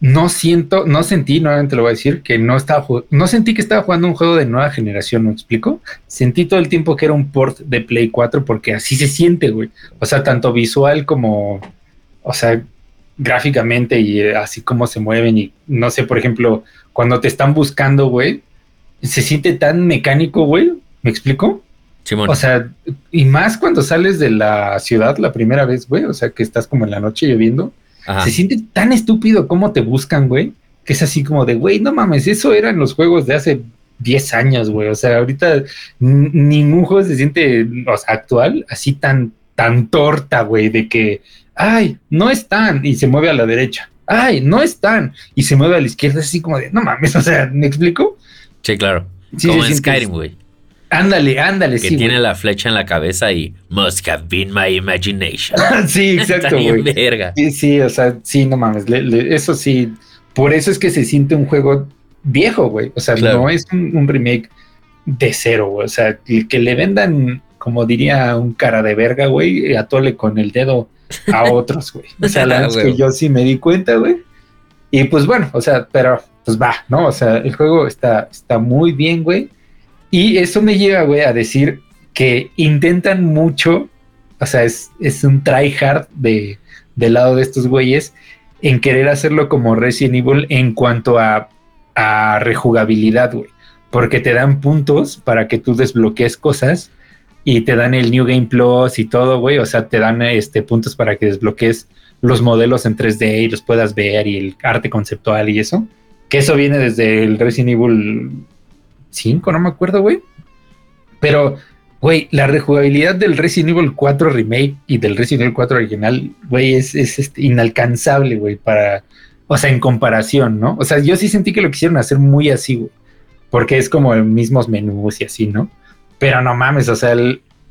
no siento, no sentí, nuevamente lo voy a decir, que no estaba no sentí que estaba jugando un juego de nueva generación, ¿me explico? Sentí todo el tiempo que era un port de Play 4 porque así se siente, güey. O sea, tanto visual como, o sea, gráficamente y eh, así como se mueven y no sé, por ejemplo, cuando te están buscando, güey, se siente tan mecánico, güey. ¿Me explico? O sea, y más cuando sales de la ciudad la primera vez, güey, o sea, que estás como en la noche lloviendo se siente tan estúpido cómo te buscan, güey, que es así como de, güey, no mames, eso eran los juegos de hace 10 años, güey. O sea, ahorita ningún juego se siente o sea, actual así tan, tan torta, güey, de que, ay, no están y se mueve a la derecha. Ay, no están y se mueve a la izquierda, así como de, no mames, o sea, ¿me explico? Sí, claro. como en Skyrim, güey. Ándale, ándale, que tiene la flecha en la cabeza y must have been my imagination. sí, exacto, güey. Sí, sí, o sea, sí, no mames, eso sí, por eso es que se siente un juego viejo, güey. O sea, no es un, remake de cero, güey. O sea, que, le vendan, como diría un cara de verga, güey, atole con el dedo a otros, güey. O sea, la verdad es que yo sí me di cuenta, güey. Y pues bueno, o sea, pero pues va, ¿no? O sea, el juego está, está muy bien, güey. Y eso me lleva, güey, a decir que intentan mucho, o sea, es, es un try hard de, del lado de estos güeyes en querer hacerlo como Resident Evil en cuanto a, a rejugabilidad, güey. Porque te dan puntos para que tú desbloquees cosas y te dan el New Game Plus y todo, güey. O sea, te dan este, puntos para que desbloquees los modelos en 3D y los puedas ver y el arte conceptual y eso. Que eso viene desde el Resident Evil 5, no me acuerdo, güey. Pero, güey, la rejugabilidad del Resident Evil 4 Remake y del Resident Evil 4 original, güey, es, este, inalcanzable, güey, para, o sea, en comparación, ¿no? O sea, yo sí sentí que lo quisieron hacer muy así, güey, porque es como el mismos menús y así, ¿no? Pero no mames, o sea,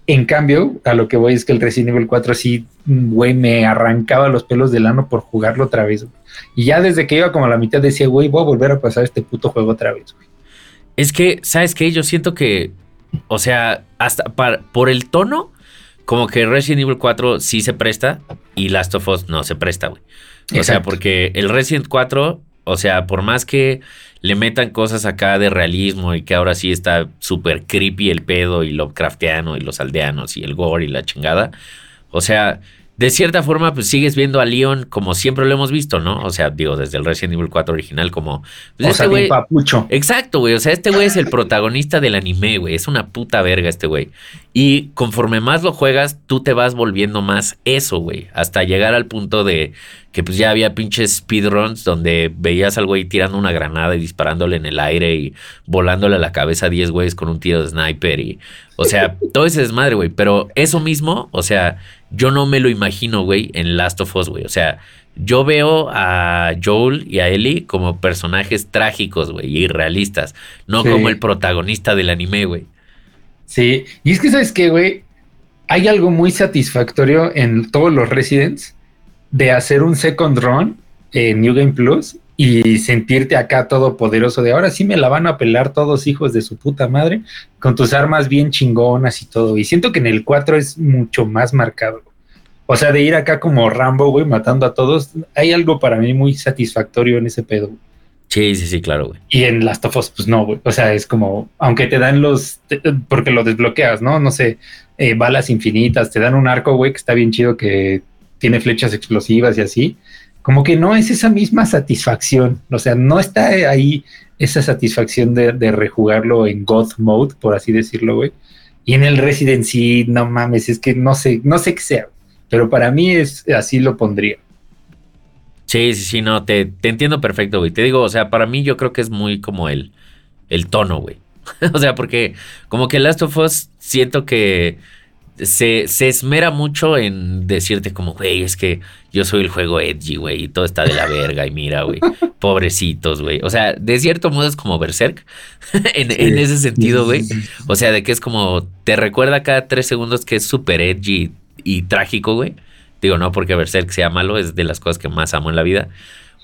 en cambio, a lo que voy es que el Resident Evil 4 sí, güey, me arrancaba los pelos del ano por jugarlo otra vez, güey. Y ya desde que iba como a la mitad decía, güey, voy a volver a pasar este puto juego otra vez, güey. Es que, ¿sabes qué? Yo siento que, o sea, hasta por el tono, como que Resident Evil 4 sí se presta y Last of Us no se presta, güey. O sea, porque el Resident 4, o sea, por más que le metan cosas acá de realismo y que ahora sí está súper creepy el pedo y Lovecraftiano y los aldeanos y el gore y la chingada, o sea, de cierta forma, pues sigues viendo a Leon como siempre lo hemos visto, ¿no? O sea, digo, desde el Resident Evil 4 original, como. Pues, o este güey. Papucho. Exacto, güey. O sea, este güey es el protagonista del anime, güey. Es una puta verga este güey. Y conforme más lo juegas, tú te vas volviendo más eso, güey. Hasta llegar al punto de que pues ya había pinches speedruns donde veías al güey tirando una granada y disparándole en el aire y volándole a la cabeza a 10 güeyes con un tiro de sniper y... O sea, todo ese desmadre, güey. Pero eso mismo, o sea, yo no me lo imagino, güey, en Last of Us, güey. O sea, yo veo a Joel y a Ellie como personajes trágicos, güey, y realistas, no como el protagonista del anime, güey. Sí, y es que sabes qué, güey, hay algo muy satisfactorio en todos los Residents de hacer un second run en New Game Plus y sentirte acá todopoderoso de ahora sí me la van a pelar todos hijos de su puta madre con tus armas bien chingonas y todo. Y siento que en el 4 es mucho más marcado. O sea, de ir acá como Rambo, güey, matando a todos, hay algo para mí muy satisfactorio en ese pedo. Sí, sí, sí, claro, güey. Y en Last of Us, pues no, güey. O sea, es como, aunque te dan los, porque lo desbloqueas, ¿no? No sé, eh, balas infinitas, te dan un arco, güey, que está bien chido, que tiene flechas explosivas y así como que no es esa misma satisfacción, o sea, no está ahí esa satisfacción de, rejugarlo en God Mode, por así decirlo, güey. Y en el Resident sí, no mames, es que no sé, no sé qué sea, pero para mí es así lo pondría. Sí, sí, sí, no, te, te entiendo perfecto, güey. Te digo, o sea, para mí yo creo que es muy como el, el tono, güey. o sea, porque como que Last of Us siento que se, se, esmera mucho en decirte como, güey, es que yo soy el juego edgy, güey, y todo está de la verga, y mira, güey, pobrecitos, güey. O sea, de cierto modo es como Berserk, en, en, ese sentido, güey. O sea, de que es como, te recuerda cada tres segundos que es súper edgy y trágico, güey. Digo, no porque Berserk sea malo, es de las cosas que más amo en la vida.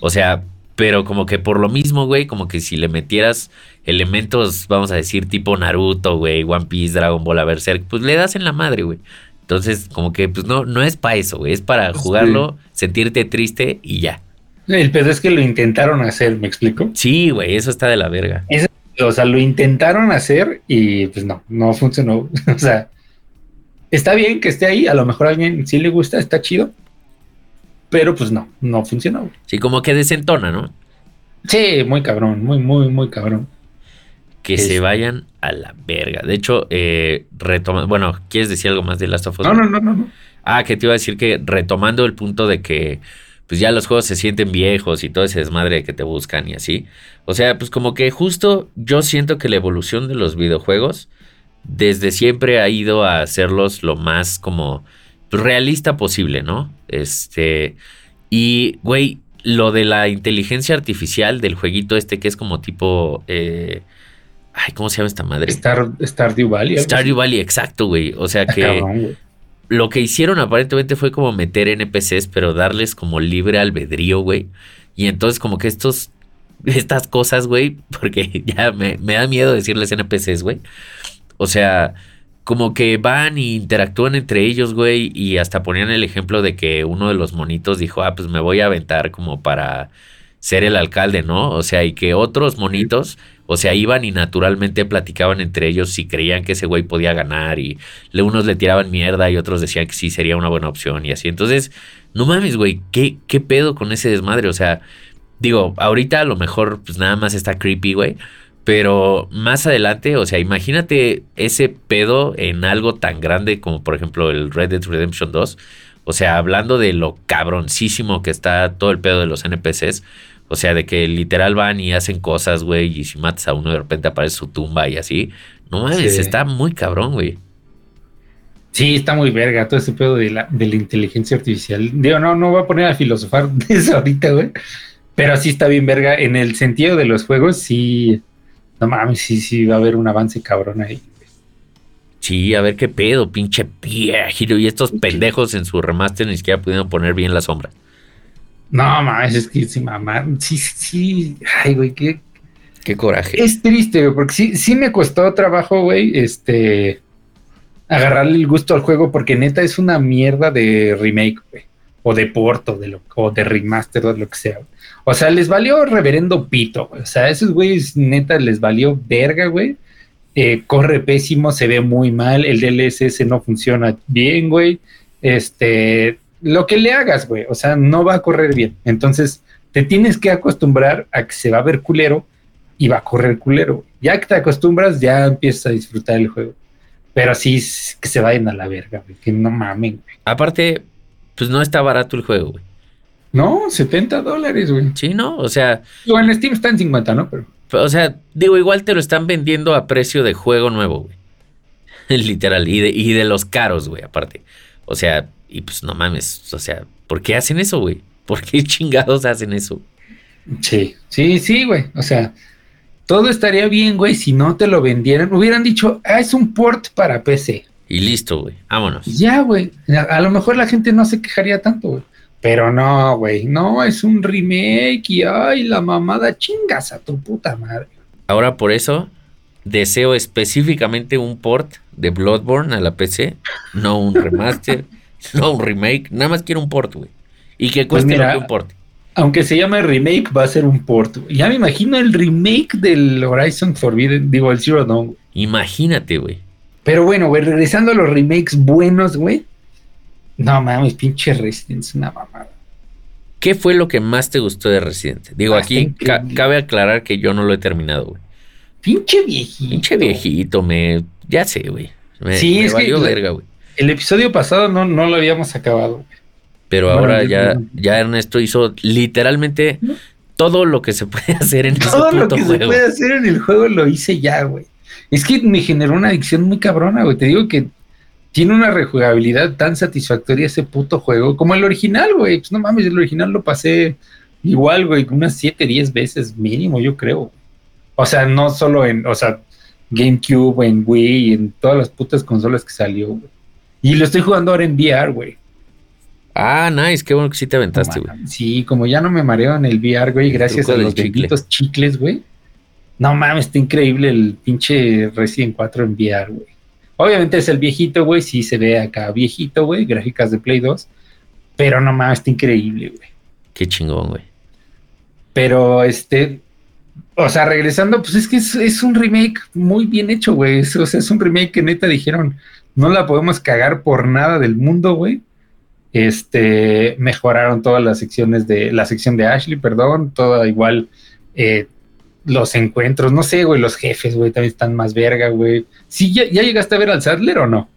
O sea, pero como que por lo mismo, güey, como que si le metieras elementos, vamos a decir, tipo Naruto, güey, One Piece, Dragon Ball, a Berserk, pues le das en la madre, güey. Entonces, como que, pues no, no es para eso, güey, es para jugarlo, sentirte triste y ya. El pedo es que lo intentaron hacer, ¿me explico? Sí, güey, eso está de la verga. o sea, lo intentaron hacer y pues no, no funcionó. o sea, está bien que esté ahí, a lo mejor a alguien sí le gusta, está chido, pero pues no, no funcionó. Sí, como que desentona, ¿no? Sí, muy cabrón, muy, muy, muy cabrón. Que se vayan a la verga. De hecho, eh, retomando, bueno, ¿quieres decir algo más de Last of Us? No, no, no, no. Ah, que te iba a decir que retomando el punto de que pues ya los juegos se sienten viejos y todo ese desmadre que te buscan y así. O sea, pues como que justo yo siento que la evolución de los videojuegos desde siempre ha ido a hacerlos lo más como realista posible, ¿no? Este, y, güey, lo de la inteligencia artificial del jueguito este que es como tipo... Eh, ay, ¿cómo se llama esta madre? Star, Stardew Valley. Stardew Valley, exacto, güey. O sea que... lo que hicieron aparentemente fue como meter NPCs, pero darles como libre albedrío, güey. Y entonces como que estos, estas cosas, güey, porque ya me, me da miedo decirles NPCs, güey. O sea, como que van y interactúan entre ellos, güey, y hasta ponían el ejemplo de que uno de los monitos dijo, ah, pues me voy a aventar como para ser el alcalde, ¿no? O sea, y que otros monitos, o sea, iban y naturalmente platicaban entre ellos si creían que ese güey podía ganar y le, unos le tiraban mierda y otros decían que sí sería una buena opción y así. Entonces, no mames, güey, ¿qué, qué pedo con ese desmadre? O sea, digo, ahorita a lo mejor pues nada más está creepy, güey, pero más adelante, o sea, imagínate ese pedo en algo tan grande como por ejemplo el Red Dead Redemption 2. O sea, hablando de lo cabroncísimo que está todo el pedo de los NPCs. O sea, de que literal van y hacen cosas, güey, y si matas a uno de repente aparece su tumba y así. No mames, está muy cabrón, güey. Sí, está muy verga todo ese pedo de la, de la inteligencia artificial. Digo, no, no voy a poner a filosofar de eso ahorita, güey. Pero sí está bien verga. En el sentido de los juegos, sí no mames, sí, sí, va a haber un avance cabrón ahí. Sí, a ver qué pedo, pinche giro. Y estos pendejos en su remaster ni siquiera pudieron poner bien la sombra. No mames, es que sí, mamá. Sí, sí. Ay, güey, qué. Qué coraje. Es triste, güey, porque sí, sí me costó trabajo, güey, este, agarrarle el gusto al juego, porque neta es una mierda de remake, güey, o de porto, o de remaster, o lo que sea. O sea, les valió reverendo pito, güey. O sea, esos güeyes neta les valió verga, güey. Eh, corre pésimo, se ve muy mal, el DLSS no funciona bien, güey. Este, lo que le hagas, güey, o sea, no va a correr bien. Entonces, te tienes que acostumbrar a que se va a ver culero y va a correr culero. Ya que te acostumbras, ya empiezas a disfrutar el juego. Pero sí, que se vayan a la verga, güey, que no mamen, güey. Aparte, pues no está barato el juego, güey. No, 70 dólares, güey. Sí, ¿no? O sea... O en Steam está en 50, ¿no? Pero... O sea, digo, igual te lo están vendiendo a precio de juego nuevo, güey. Literal. Y de, y de los caros, güey, aparte. O sea, y pues no mames. O sea, ¿por qué hacen eso, güey? ¿Por qué chingados hacen eso? Sí, sí, sí, güey. O sea, todo estaría bien, güey, si no te lo vendieran. Hubieran dicho, ah, es un port para PC. Y listo, güey. Vámonos. Ya, güey. A, a lo mejor la gente no se quejaría tanto, güey. Pero no, güey. No, es un remake y ay, la mamada chingas a tu puta madre. Ahora por eso deseo específicamente un port de Bloodborne a la PC, no un remaster, no un remake, nada más quiero un port, güey. Y que Pues cueste mira, lo que un port. Aunque se llame remake, va a ser un port. güey. Ya me imagino el remake del Horizon Forbidden, digo, el Zero Dawn. Imagínate, güey. Pero bueno, güey, regresando a los remakes buenos, güey. No mames, pinche Resident es una mamada. ¿Qué fue lo que más te gustó de Resident? Digo, aquí ca- cabe aclarar que yo no lo he terminado, güey. Pinche viejito. Pinche viejito, me. Ya sé, güey. Me, Sí, me es que valió la- verga, güey. El episodio pasado no, no lo habíamos acabado. güey. Pero Bueno, ahora ya, ya Ernesto hizo literalmente ¿No? todo lo que se puede hacer en ese Todo lo puto que se puede hacer en el juego lo hice ya, güey. Es que me generó una adicción muy cabrona, güey. Te digo que tiene una rejugabilidad tan satisfactoria ese puto juego como el original, güey. Pues no mames, el original lo pasé igual, güey, unas 7, 10 veces mínimo, yo creo. O sea, no solo en, o sea, GameCube, en Wii, en todas las putas consolas que salió, güey. Y lo estoy jugando ahora en VR, güey. Ah, nice, qué bueno que sí te aventaste, güey. Sí, como ya no me mareo en el VR, güey, El gracias a los chicle. benditos chicles, güey. No mames, está increíble el pinche Resident 4 en VR, güey. Obviamente es el viejito, güey, sí se ve acá viejito, güey, gráficas de Play 2. Pero no mames, está increíble, güey. Qué chingón, güey. Pero este, o sea, regresando, pues es que es, es un remake muy bien hecho, güey. O sea, es un remake que neta dijeron, no la podemos cagar por nada del mundo, güey. Este, mejoraron todas las secciones de, la sección de Ashley, perdón, toda igual, eh, los encuentros, no sé, güey, los jefes, güey, también están más verga, güey. Sí, ya, ya llegaste a ver al Sadler o no?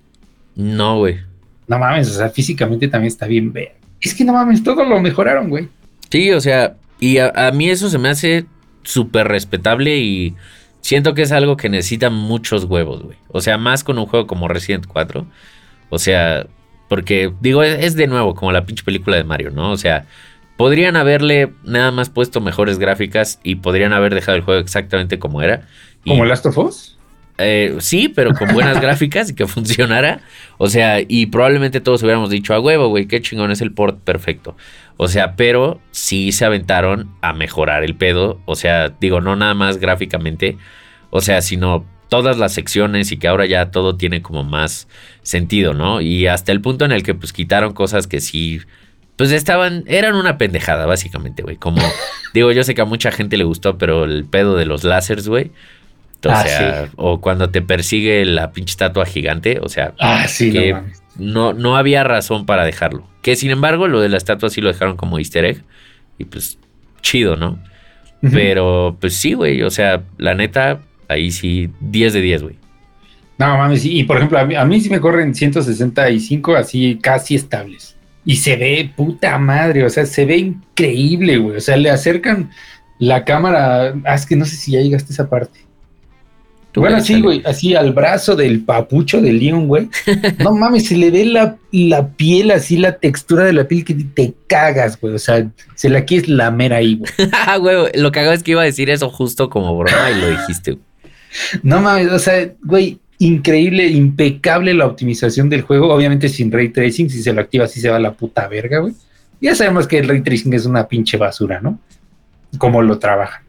No, güey. No mames, o sea, físicamente también está bien verga. Es que no mames, todo lo mejoraron, güey. Sí, o sea, y a, a mí eso se me hace súper respetable y siento que es algo que necesita muchos huevos, güey. O sea, más con un juego como Resident 4. O sea, porque digo, es, es de nuevo como la pinche película de Mario, ¿no? O sea, podrían haberle nada más puesto mejores gráficas y podrían haber dejado el juego exactamente como era. Como Last of Us. Eh, sí, pero con buenas gráficas y que funcionara. O sea, y probablemente todos hubiéramos dicho a huevo, güey, qué chingón es el port perfecto. O sea, pero sí se aventaron a mejorar el pedo. O sea, digo, no nada más gráficamente. O sea, sino todas las secciones y que ahora ya todo tiene como más sentido, ¿no? Y hasta el punto en el que pues quitaron cosas que sí, pues estaban, eran una pendejada, básicamente, güey. Como, digo, yo sé que a mucha gente le gustó, pero el pedo de los láseres, güey. O Ah, sea, o cuando te persigue la pinche estatua gigante, o sea, Ah, sí, que no no, no había razón para dejarlo. Que sin embargo, lo de la estatua sí lo dejaron como easter egg. Y pues, chido, ¿no? Pero, pues sí, güey. O sea, la neta, ahí sí, 10 de 10, güey. No mames, y, y, por ejemplo, a mí, a mí sí me corren 165 así casi estables. Y se ve puta madre, o sea, se ve increíble, güey. O sea, le acercan la cámara. Ah, es que no sé si ya llegaste a esa parte. Bueno, sí, güey, así al brazo del papucho de Leon, güey. No mames, se le ve la, la piel, así la textura de la piel que te cagas, güey. O sea, se la quieres lamer ahí, güey. Ah, güey, lo que hago es que iba a decir eso justo como broma y lo dijiste. güey. No mames, o sea, güey, increíble, impecable la optimización del juego. Obviamente sin ray tracing, si se lo activa, así se va la puta verga, güey. Ya sabemos que el ray tracing es una pinche basura, ¿no? Como lo trabajan.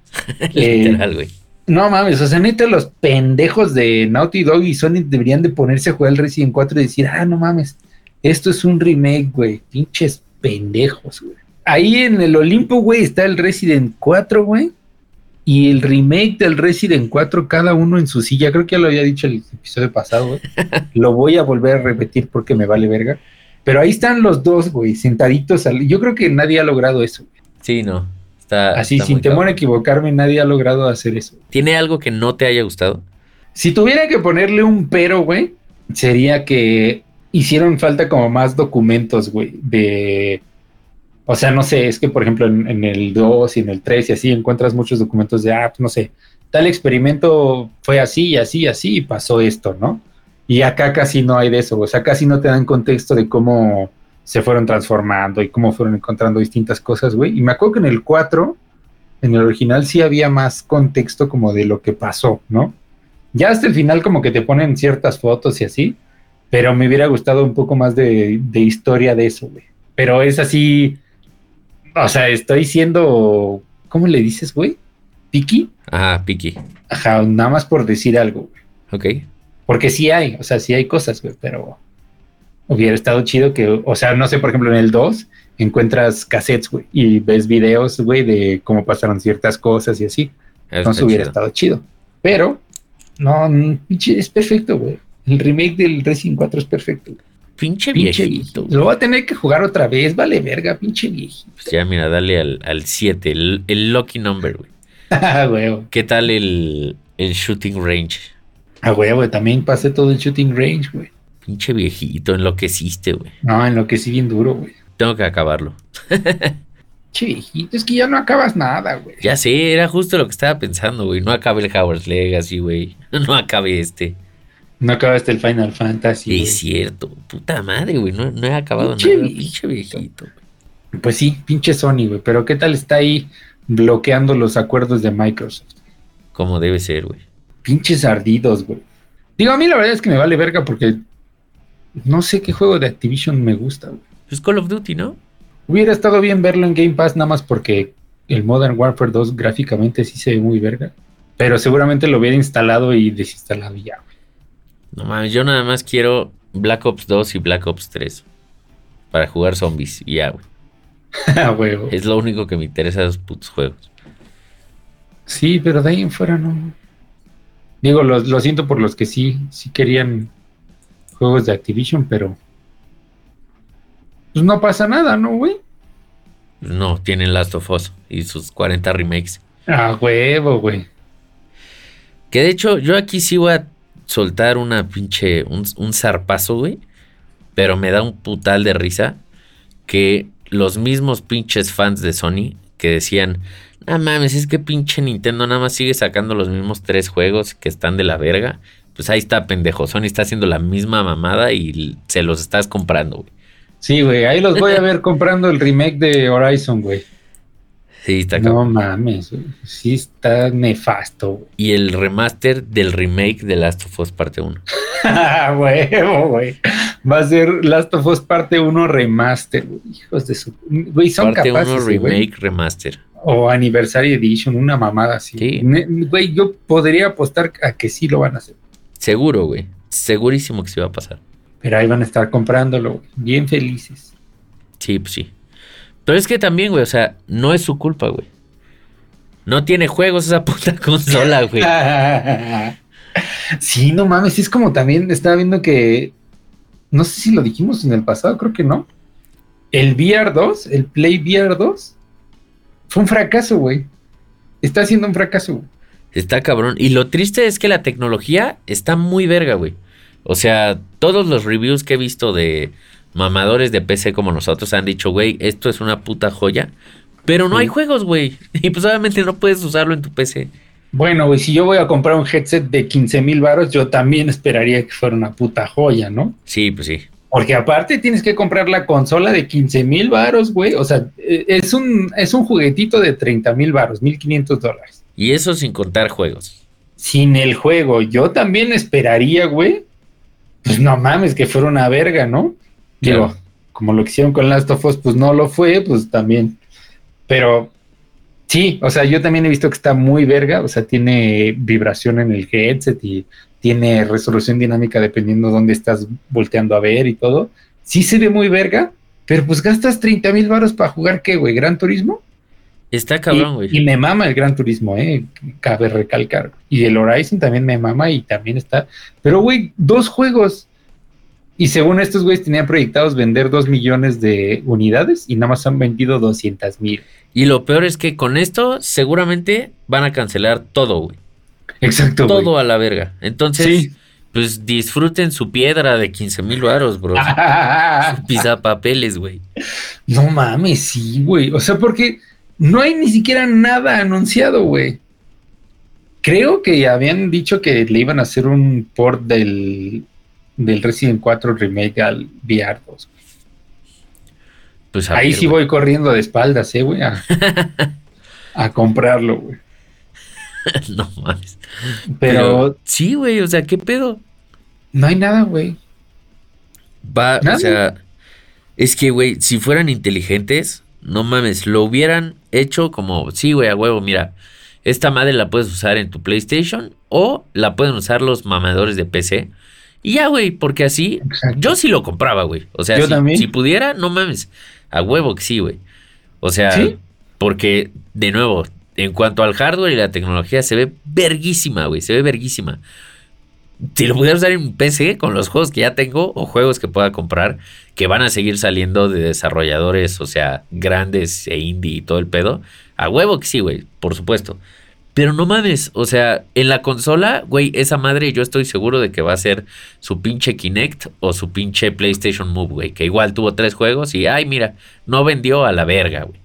Eh, Literal, güey. No mames, o sea, neta, los pendejos de Naughty Dog y Sony deberían de ponerse a jugar el Resident 4 y decir, ah, no mames, esto es un remake, güey. Pinches pendejos, güey. Ahí en el Olimpo, güey, está el Resident 4, güey. Y el remake del Resident 4, cada uno en su silla. Creo que ya lo había dicho el episodio pasado, güey. lo voy a volver a repetir porque me vale verga. Pero ahí están los dos, güey, sentaditos. Yo creo que nadie ha logrado eso. Güey. Sí, no. Así, sin temor a equivocarme, nadie ha logrado hacer eso. ¿Tiene algo que no te haya gustado? Si tuviera que ponerle un pero, güey, sería que hicieron falta como más documentos, güey, de... O sea, no sé, es que por ejemplo en, el 2 y en el 3 y así encuentras muchos documentos de, ah, pues, no sé, tal experimento fue así y así y así y pasó esto, ¿no? Y acá casi no hay de eso, o sea, casi no te dan contexto de cómo se fueron transformando y cómo fueron encontrando distintas cosas, güey. Y me acuerdo que en el 4, en el original, sí había más contexto como de lo que pasó, ¿no? Ya hasta el final como que te ponen ciertas fotos y así, pero me hubiera gustado un poco más de, historia de eso, güey. Pero es así, o sea, estoy siendo, ¿cómo le dices, güey? ¿Piki? Ajá, Piki. Ajá, nada más por decir algo, güey. Ok. Porque sí hay, o sea, sí hay cosas, güey, pero hubiera estado chido que, o sea, no sé, por ejemplo, en el 2 encuentras cassettes, güey, y ves videos, güey, de cómo pasaron ciertas cosas y así. Entonces hubiera estado chido. Pero, no, es perfecto, güey. El remake del Resident 4 es perfecto. Pinche, viejito. Lo voy a tener que jugar otra vez, vale, verga, pinche viejito. Pues ya, mira, dale al 7, el, el, lucky number, güey. Ah, güey. ¿Qué tal el, el shooting range? Ah, güey, también pasé todo el shooting range, güey. Pinche viejito, enloqueciste, güey. No, enloquecí bien duro, güey. Tengo que acabarlo. Che, viejito, es que ya no acabas nada, güey. Ya sé, era justo lo que estaba pensando, güey. No acabe el Howard's Legacy, güey. No acabe este. No acabaste el Final Fantasy. Es cierto, puta madre, güey. No, he acabado nada. Pinche viejito. Pues sí, pinche Sony, güey. Pero ¿qué tal está ahí bloqueando los acuerdos de Microsoft? Como debe ser, güey. Pinches ardidos, güey. Digo, a mí la verdad es que me vale verga porque no sé qué juego de Activision me gusta, güey. Es Call of Duty, ¿no? Hubiera estado bien verlo en Game Pass nada más porque el Modern Warfare 2 gráficamente sí se ve muy verga. Pero seguramente lo hubiera instalado y desinstalado ya, güey. No mames, yo nada más quiero Black Ops 2 y Black Ops 3 para jugar zombies y ya, güey. Ah, es lo único que me interesa de esos putos juegos. Sí, pero de ahí en fuera no. Digo, lo, lo siento por los que sí, sí querían juegos de Activision, pero pues no pasa nada, ¿no, güey? No, tienen Last of Us y sus 40 remakes. Ah, huevo, güey. Que de hecho, yo aquí sí voy a soltar una pinche, un, un zarpazo, güey. Pero me da un putal de risa que los mismos pinches fans de Sony que decían, no mames, es que pinche Nintendo nada más sigue sacando los mismos tres juegos que están de la verga pues ahí está, pendejo. Sony está haciendo la misma mamada y se los estás comprando, güey. Sí, güey, ahí los voy a ver comprando el remake de Horizon, güey. Sí, está No mames, güey. Sí está nefasto, güey. Y el remaster del remake de Last of Us Parte 1. güey, güey. Va a ser Last of Us Parte 1 remaster, güey. Hijos de su... Güey, son Parte 1 remake remaster. O Anniversary Edition, una mamada así. Sí. Güey, yo podría apostar a que sí lo van a hacer. Seguro, güey. Segurísimo que se va a pasar. Pero ahí van a estar comprándolo, bien felices. Sí, pues sí. Pero es que también, güey, o sea, no es su culpa, güey. No tiene juegos esa puta consola, güey. sí, no mames, es como también estaba viendo que no sé si lo dijimos en el pasado, creo que no. El VR 2, el Play VR 2 fue un fracaso, güey. Está siendo un fracaso. Güey. Está cabrón. Y lo triste es que la tecnología está muy verga, güey. O sea, todos los reviews que he visto de mamadores de PC como nosotros han dicho, güey, esto es una puta joya. Pero no hay juegos, güey. Y pues obviamente no puedes usarlo en tu PC. Bueno, güey, si yo voy a comprar un headset de 15 mil baros, yo también esperaría que fuera una puta joya, ¿no? Sí, pues sí. Porque aparte tienes que comprar la consola de 15 mil baros, güey. O sea, e, es un, es un juguetito de 30 mil baros, 1500 dólares. Y eso sin contar juegos. Sin el juego, yo también esperaría, güey. Pues no mames, que fuera una verga, ¿no? Digo, como lo que hicieron con Last of Us, pues no lo fue, pues también. Pero Sí, o sea, yo también he visto que está muy verga, o sea, tiene vibración en el headset y tiene resolución dinámica dependiendo dónde estás volteando a ver y todo. Sí se ve muy verga, pero pues gastas 30 mil baros para jugar, ¿qué, güey? ¿Gran Turismo? Está cabrón, güey. Y, me mama el Gran Turismo, ¿eh? Cabe recalcar. Y el Horizon también me mama y también está. Pero, güey, dos juegos. Y según estos güeyes tenían proyectados vender dos millones de unidades y nada más han vendido 200 mil. Y lo peor es que con esto seguramente van a cancelar todo, güey. Exacto. Todo a la verga. Entonces, pues disfruten su piedra de 15 mil baros, bro. Pisa papeles, güey. No mames, sí, güey. O sea, porque no hay ni siquiera nada anunciado, güey. Creo que habían dicho que le iban a hacer un port del, del Resident 4 Remake al VR 2. Pues Ahí sí voy corriendo de espaldas, eh, güey, a, a comprarlo, güey. no mames. Pero, sí, güey, o sea, ¿qué pedo? No hay nada, güey. Va, o sea, es que, güey, si fueran inteligentes, no mames, lo hubieran hecho como, sí, güey, a huevo, mira, esta madre la puedes usar en tu PlayStation o la pueden usar los mamadores de PC. Y ya, güey, porque así, yo sí lo compraba, güey. O sea, si, si, pudiera, no mames, a huevo que sí, güey. O sea, porque, de nuevo, en cuanto al hardware y la tecnología, se ve verguísima, güey. Se ve verguísima. Si lo pudiera usar en PC con los juegos que ya tengo o juegos que pueda comprar, que van a seguir saliendo de desarrolladores, o sea, grandes e indie y todo el pedo, a huevo que sí, güey, por supuesto. Pero no mames, o sea, en la consola, güey, esa madre yo estoy seguro de que va a ser su pinche Kinect o su pinche PlayStation Move, güey, que igual tuvo tres juegos y, ay, mira, no vendió a la verga, güey.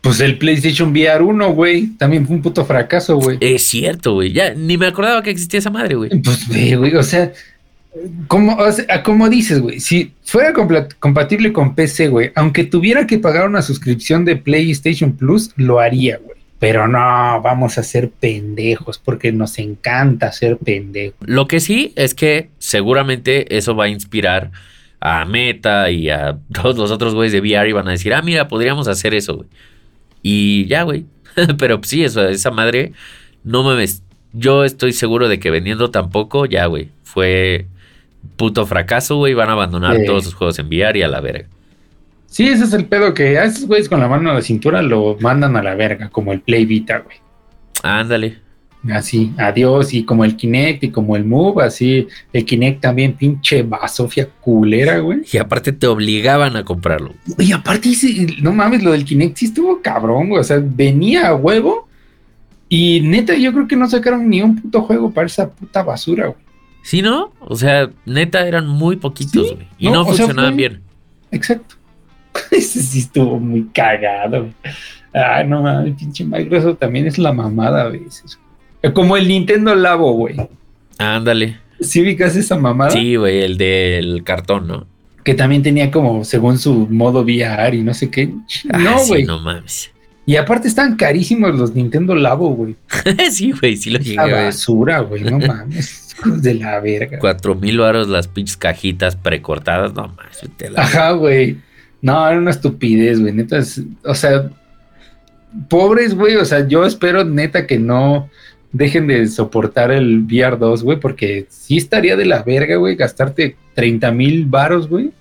Pues el PlayStation VR 1, güey, también fue un puto fracaso, güey. Es cierto, güey. Ya ni me acordaba que existía esa madre, güey. Pues, güey, o sea, como, como dices, güey, si fuera compatible con PC, güey, aunque tuviera que pagar una suscripción de PlayStation Plus, lo haría, güey. Pero no, vamos a ser pendejos porque nos encanta ser pendejos. Lo que sí es que seguramente eso va a inspirar a Meta y a todos los otros güeyes de VR y van a decir, ah, mira, podríamos hacer eso, güey. Y ya, güey. Pero sí, eso, esa madre, no mames. Yo estoy seguro de que vendiendo tampoco, ya, güey. Fue puto fracaso, güey. Van a abandonar todos sus juegos en VR y a la verga. Sí, ese es el pedo que a esos güeyes con la mano a la cintura lo mandan a la verga, como el Play Vita, güey. Ándale. Así, adiós. Y como el Kinect y como el Move, así. El Kinect también, pinche basofia culera, güey. Y aparte te obligaban a comprarlo. Y aparte, no mames, lo del Kinect sí estuvo cabrón, güey. O sea, venía a huevo. Y neta, yo creo que no sacaron ni un puto juego para esa puta basura, güey. Sí, ¿no? O sea, neta, eran muy poquitos, güey. Y no, funcionaban bien. Exacto. Ese sí estuvo muy cagado. Ay, no mames, pinche Microsoft también es la mamada a veces. Como el Nintendo Labo, güey. Ándale. ¿Sí ubicas esa mamada? Sí, güey, el del cartón, ¿no? Que también tenía como, según su modo VR y no sé qué. Ah, no, güey. no mames. Y aparte están carísimos los Nintendo Labo, güey. sí, güey, sí lo llegué a basura, güey, no mames. de la verga. Cuatro mil varos las pinches cajitas precortadas, no mames. Ajá, güey. No, era una estupidez, güey. Neta, o sea, pobres, güey. O sea, yo espero neta que no dejen de soportar el VR 2, güey, porque sí estaría de la verga, güey, gastarte 30 mil varos, güey,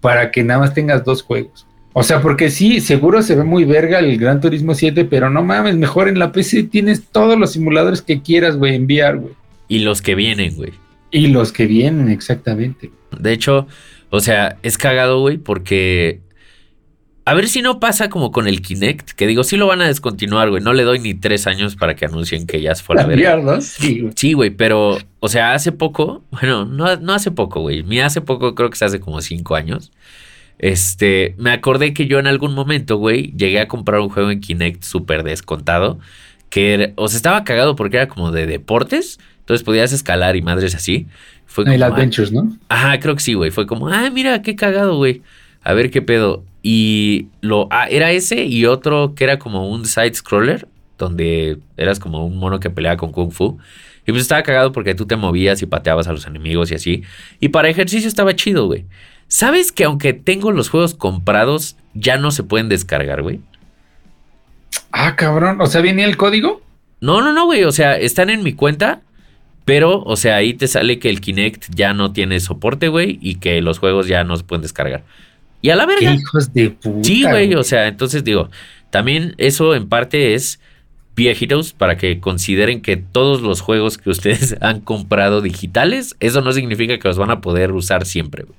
para que nada más tengas dos juegos. O sea, porque sí, seguro se ve muy verga el Gran Turismo 7, pero no mames, mejor en la PC tienes todos los simuladores que quieras, güey, en VR, güey. Y los que vienen, güey. Y los que vienen, exactamente. De hecho, o sea, es cagado, güey, porque a ver si no pasa como con el Kinect, que digo, sí lo van a descontinuar, güey. No le doy ni tres años para que anuncien que ya se fue a ver. Sí, güey, pero, o sea, hace poco, bueno, no, no hace poco, güey. Mi hace poco creo que se hace como cinco años. Este, me acordé que yo en algún momento, güey, llegué a comprar un juego en Kinect súper descontado. Que, o sea, estaba cagado porque era como de deportes. Entonces podías escalar y madres así. Fue como, el Adventures, ¿no? Ajá, creo que sí, güey. Fue como, ah, mira, qué cagado, güey. A ver qué pedo. Y lo ah, era ese y otro que era como un side scroller, donde eras como un mono que peleaba con Kung Fu. Y pues estaba cagado porque tú te movías y pateabas a los enemigos y así. Y para ejercicio estaba chido, güey. ¿Sabes que aunque tengo los juegos comprados, ya no se pueden descargar, güey? Ah, cabrón. O sea, ¿viene el código? No, no, no, güey. O sea, están en mi cuenta. Pero, o sea, ahí te sale que el Kinect ya no tiene soporte, güey. Y que los juegos ya no se pueden descargar. Y a la verga. ¿Qué hijos de puta. Sí, güey. O sea, entonces digo, también eso en parte es viejitos para que consideren que todos los juegos que ustedes han comprado digitales, eso no significa que los van a poder usar siempre, güey.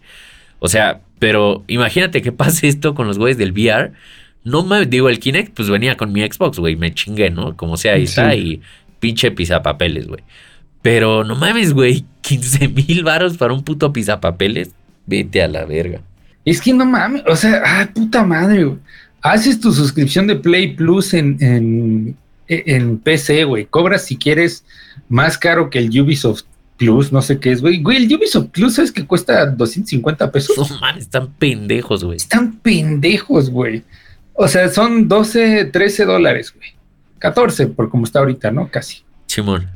O sea, pero imagínate que pase esto con los güeyes del VR. No me digo, el Kinect, pues venía con mi Xbox, güey. Me chingué, ¿no? Como sea, ahí está. Y pinche pizapapeles, güey. Pero no mames, güey. 15 mil varos para un puto pizapapeles. Vete a la verga. Es que no mames. O sea, ah, puta madre, güey. Haces tu suscripción de Play Plus en, en, en PC, güey. Cobras si quieres más caro que el Ubisoft Plus, no sé qué es, güey. Güey, el Ubisoft Plus es que cuesta 250 pesos. No mames, están pendejos, güey. Están pendejos, güey. O sea, son 12, 13 dólares, güey. 14, por como está ahorita, ¿no? Casi. Simón.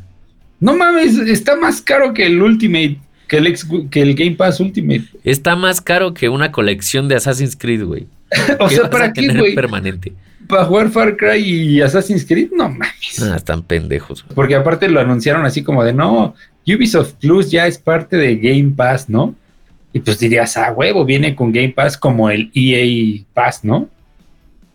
No mames, está más caro que el Ultimate, que el, ex, que el Game Pass Ultimate. Está más caro que una colección de Assassin's Creed, güey. o sea, ¿para qué, güey? Permanente. Para jugar Far Cry y Assassin's Creed, no mames. Ah, están pendejos. Güey. Porque aparte lo anunciaron así como de, no, Ubisoft Plus ya es parte de Game Pass, ¿no? Y pues dirías, ah, huevo, viene con Game Pass como el EA Pass, ¿no?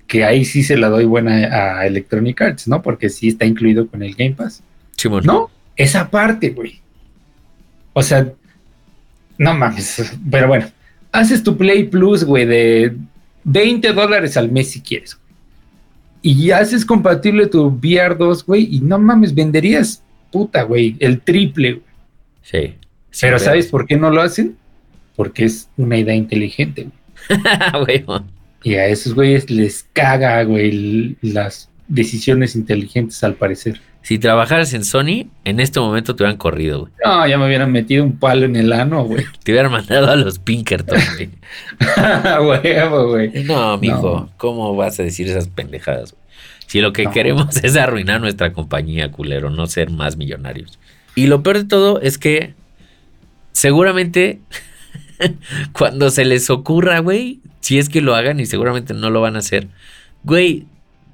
Que ahí sí se la doy buena a Electronic Arts, ¿no? Porque sí está incluido con el Game Pass. Simón. No, esa parte, güey. O sea, no mames, pero bueno, haces tu Play Plus, güey, de 20 dólares al mes si quieres. Y haces compatible tu VR2, güey, y no mames, venderías, puta, güey, el triple, güey. Sí. sí pero ¿sabes por qué no lo hacen? Porque es una idea inteligente, güey. y a esos güeyes les caga, güey, las decisiones inteligentes al parecer. Si trabajaras en Sony, en este momento te hubieran corrido, güey. No, ya me hubieran metido un palo en el ano, güey. te hubieran mandado a los Pinkerton, güey. Güey. No, mijo, no. ¿cómo vas a decir esas pendejadas? Güey? Si lo que no. queremos es arruinar nuestra compañía, culero, no ser más millonarios. Y lo peor de todo es que seguramente cuando se les ocurra, güey, si es que lo hagan y seguramente no lo van a hacer, güey,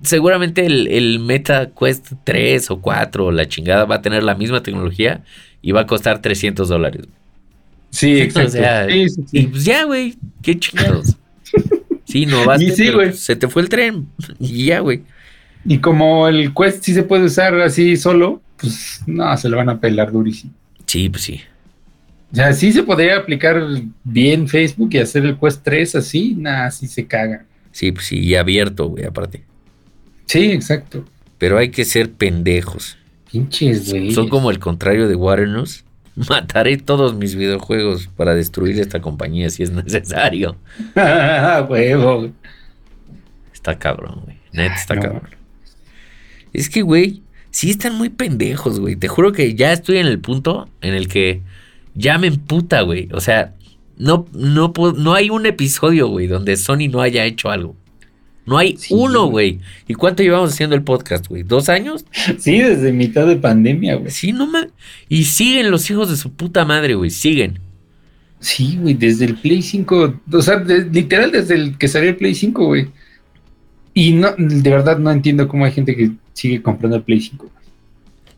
seguramente el, el, Meta Quest 3 o 4 o la chingada va a tener la misma tecnología y va a costar 300 dólares. Sí, exacto. O sea, sí, sí, sí. Y pues ya, güey, qué chingados. sí, no vas sí, güey. se te fue el tren y ya, güey. Y como el Quest sí se puede usar así solo, pues no, se lo van a pelar durísimo. Sí, pues sí. O sea, sí se podría aplicar bien Facebook y hacer el Quest 3 así, nada, así se caga. Sí, pues sí, y abierto, güey, aparte. Sí, exacto. Pero hay que ser pendejos. Pinches, güey. Son como el contrario de Warner's. Mataré todos mis videojuegos para destruir esta compañía si es necesario. Huevo. Está cabrón, güey. Net está no. cabrón. Es que, güey, sí están muy pendejos, güey. Te juro que ya estoy en el punto en el que ya me emputa, güey. O sea, no, no, no hay un episodio, güey, donde Sony no haya hecho algo. No hay sí. uno, güey. ¿Y cuánto llevamos haciendo el podcast, güey? ¿Dos años? Sí, desde mitad de pandemia, güey. Sí, no mames. Y siguen los hijos de su puta madre, güey. Siguen. Sí, güey, desde el Play 5. O sea, de, literal desde el que salió el Play 5, güey. Y no, de verdad no entiendo cómo hay gente que sigue comprando el Play 5.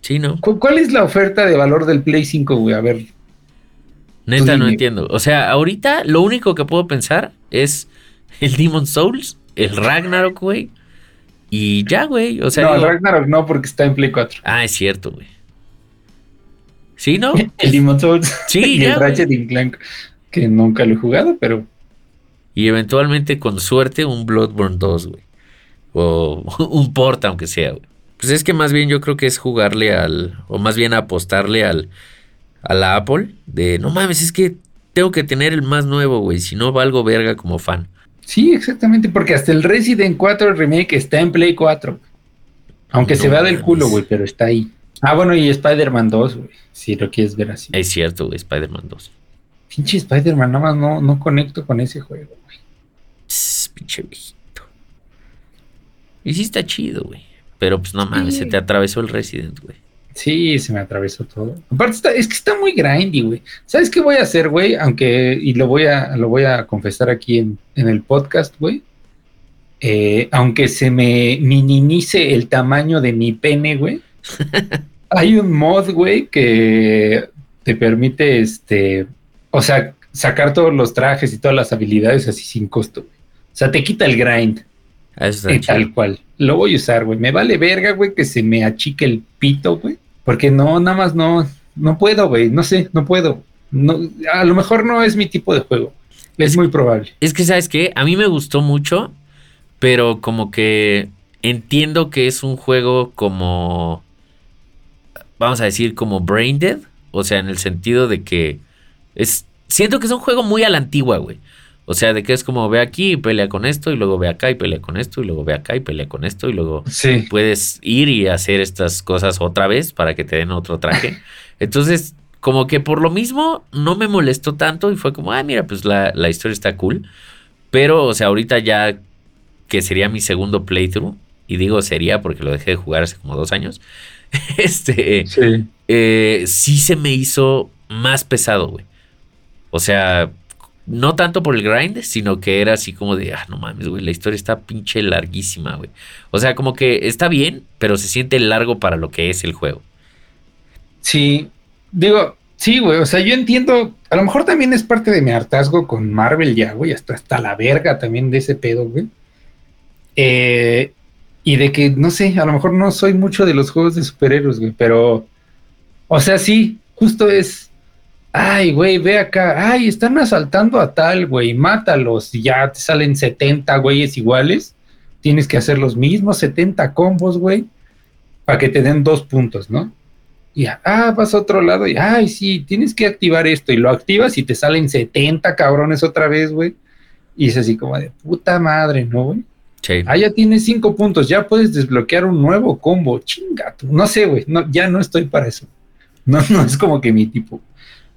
Sí, ¿no? ¿Cu ¿Cuál es la oferta de valor del Play 5, güey? A ver. Neta, no entiendo. O sea, ahorita lo único que puedo pensar es el Demon Souls el Ragnarok, güey. Y ya, güey. O sea, no, el Ragnarok no, porque está en Play 4. Ah, es cierto, güey. ¿Sí, no? el Demon Souls. Sí, y ya, el Ratchet y Clank, que nunca lo he jugado, pero. Y eventualmente, con suerte, un Bloodborne 2, güey. O un port, aunque sea, güey. Pues es que más bien yo creo que es jugarle al. O más bien apostarle al. A la Apple. De no mames, es que tengo que tener el más nuevo, güey. Si no, valgo verga como fan. Sí, exactamente, porque hasta el Resident 4 Remake está en Play 4. Aunque no, se vea del culo, güey, pero está ahí. Ah, bueno, y Spider-Man 2, güey, si lo quieres ver así. Es cierto, güey, Spider-Man 2. Pinche Spider-Man, nada más no, no conecto con ese juego, güey. Pinche viejito. Y sí está chido, güey. Pero pues no mames, sí. se te atravesó el Resident, güey. Sí, se me atravesó todo. Aparte, está, es que está muy grindy, güey. ¿Sabes qué voy a hacer, güey? Aunque, y lo voy a, lo voy a confesar aquí en, en el podcast, güey. eh, aunque se me minimice el tamaño de mi pene, güey, hay un mod, güey, que te permite, este, o sea, sacar todos los trajes y todas las habilidades así sin costo. Güey. O sea, te quita el grind. Eso Eh, tal cual. Lo voy a usar, güey. Me vale verga, güey, que se me achique el pito, güey. Porque no, nada más no, no puedo, güey. No sé, no puedo. No, a lo mejor no es mi tipo de juego. Es muy probable. Es que, ¿sabes qué? A mí me gustó mucho, pero como que entiendo que es un juego como, vamos a decir, como Brain Dead. O sea, en el sentido de que es, siento que es un juego muy a la antigua, güey. O sea, de que es como ve aquí y pelea con esto, y luego ve acá y pelea con esto, y luego ve acá y pelea con esto, y luego Sí. puedes ir y hacer estas cosas otra vez para que te den otro traje. Entonces, como que por lo mismo no me molestó tanto y fue como, ah, mira, pues la, la historia está cool. Pero, o sea, ahorita ya que sería mi segundo playthrough, y digo sería porque lo dejé de jugar hace como dos años, este, Sí. eh, sí se me hizo más pesado, güey. O sea, no tanto por el grind, sino que era así como de, ah, no mames, güey, la historia está pinche larguísima, güey. O sea, como que está bien, pero se siente largo para lo que es el juego. Sí. Digo, sí, güey. O sea, yo entiendo. A lo mejor también es parte de mi hartazgo con Marvel ya, güey. Hasta, hasta la verga también de ese pedo, güey. Eh, y de que, no sé, a lo mejor no soy mucho de los juegos de superhéroes, güey. Pero, o sea, sí, justo es. Ay, güey, ve acá. Ay, están asaltando a tal, güey. Mátalos. Y ya te salen 70 güeyes iguales. Tienes que hacer los mismos 70 combos, güey. Para que te den dos puntos, ¿no? Y ah, vas a otro lado y ay, sí, tienes que activar esto y lo activas y te salen 70 cabrones otra vez, güey. Y es así como de puta madre, ¿no, güey? Sí. Ah, ya tienes cinco puntos, ya puedes desbloquear un nuevo combo. Chinga, tú. no sé, güey, no, ya no estoy para eso. No, no es como que mi tipo.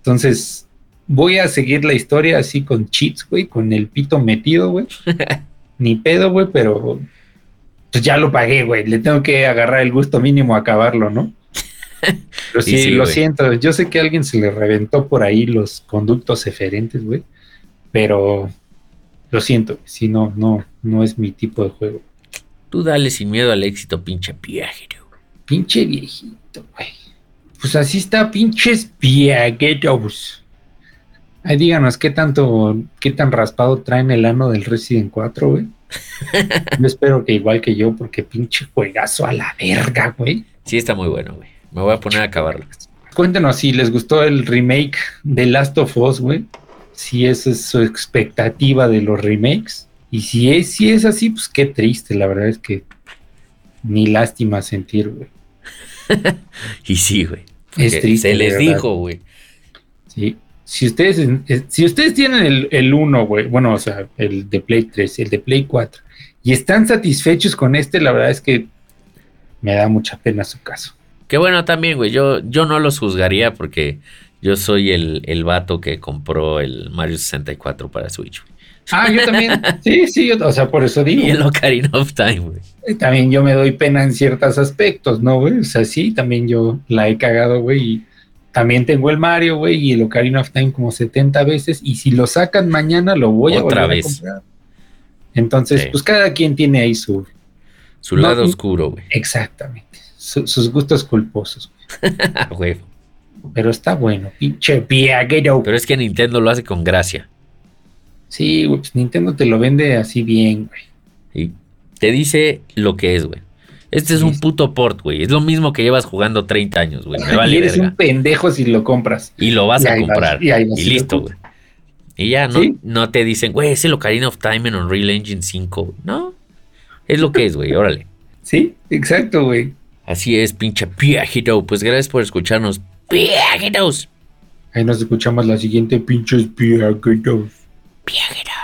Entonces, voy a seguir la historia así con cheats, güey, con el pito metido, güey. Ni pedo, güey, pero pues ya lo pagué, güey. Le tengo que agarrar el gusto mínimo a acabarlo, ¿no? Pero sí, sí, lo güey. siento. Yo sé que a alguien se le reventó por ahí los conductos eferentes, güey. Pero lo siento, si no, no, no es mi tipo de juego. Tú dale sin miedo al éxito, pinche viajero. Pinche viejito, güey. Pues así está, pinches viajeros. Ay, díganos qué tanto, qué tan raspado traen el ano del Resident 4, güey. Yo espero que igual que yo, porque pinche juegazo a la verga, güey. Sí, está muy bueno, güey. Me voy a poner a acabarlo. Cuéntenos si les gustó el remake de Last of Us, güey. Si esa es su expectativa de los remakes. Y si es, si es así, pues qué triste, la verdad es que ni lástima sentir, güey. Y sí, güey. Es porque triste, Se les dijo, güey. Sí. Si ustedes, eh, si ustedes tienen el, el 1, güey, bueno, o sea, el de Play 3, el de Play 4, y están satisfechos con este, la verdad es que me da mucha pena su caso. Que bueno también, güey. Yo, yo no los juzgaría porque yo soy el, el vato que compró el Mario 64 para Switch. Ah, yo también. sí, sí, yo- o sea, por eso digo. Y el Ocarina of Time, güey. También yo me doy pena en ciertos aspectos, ¿no, güey? O sea, sí, también yo la he cagado, güey. Y también tengo el Mario, güey, y el Ocarina of Time como 70 veces. Y si lo sacan mañana, lo voy a Otra volver vez. a comprar. Entonces, Sí. pues cada quien tiene ahí su. Su No, lado y- oscuro, güey. Exactamente. su- sus gustos culposos. Güey. Pero está bueno, pinche viaguero. Pero es que Nintendo lo hace con gracia. Sí, güey, pues Nintendo te lo vende así bien, güey. Y te dice lo que es, güey. Este es Sí, un puto port, güey. Es lo mismo que llevas jugando 30 años, güey. Me vale y eres verga. un pendejo si lo compras. Y lo vas Y a ahí vas, comprar. y ahí vas y listo, güey. Y ya no, Sí. no te dicen, güey, es el Ocarina of Time en Unreal Engine 5. güey. No. Es lo que es, güey. Órale. Sí, exacto, güey. Así es, pinche viajero. Pues gracias por escucharnos. Viajeros. Ahí nos escuchamos la siguiente, pinches viagueros. Viagra.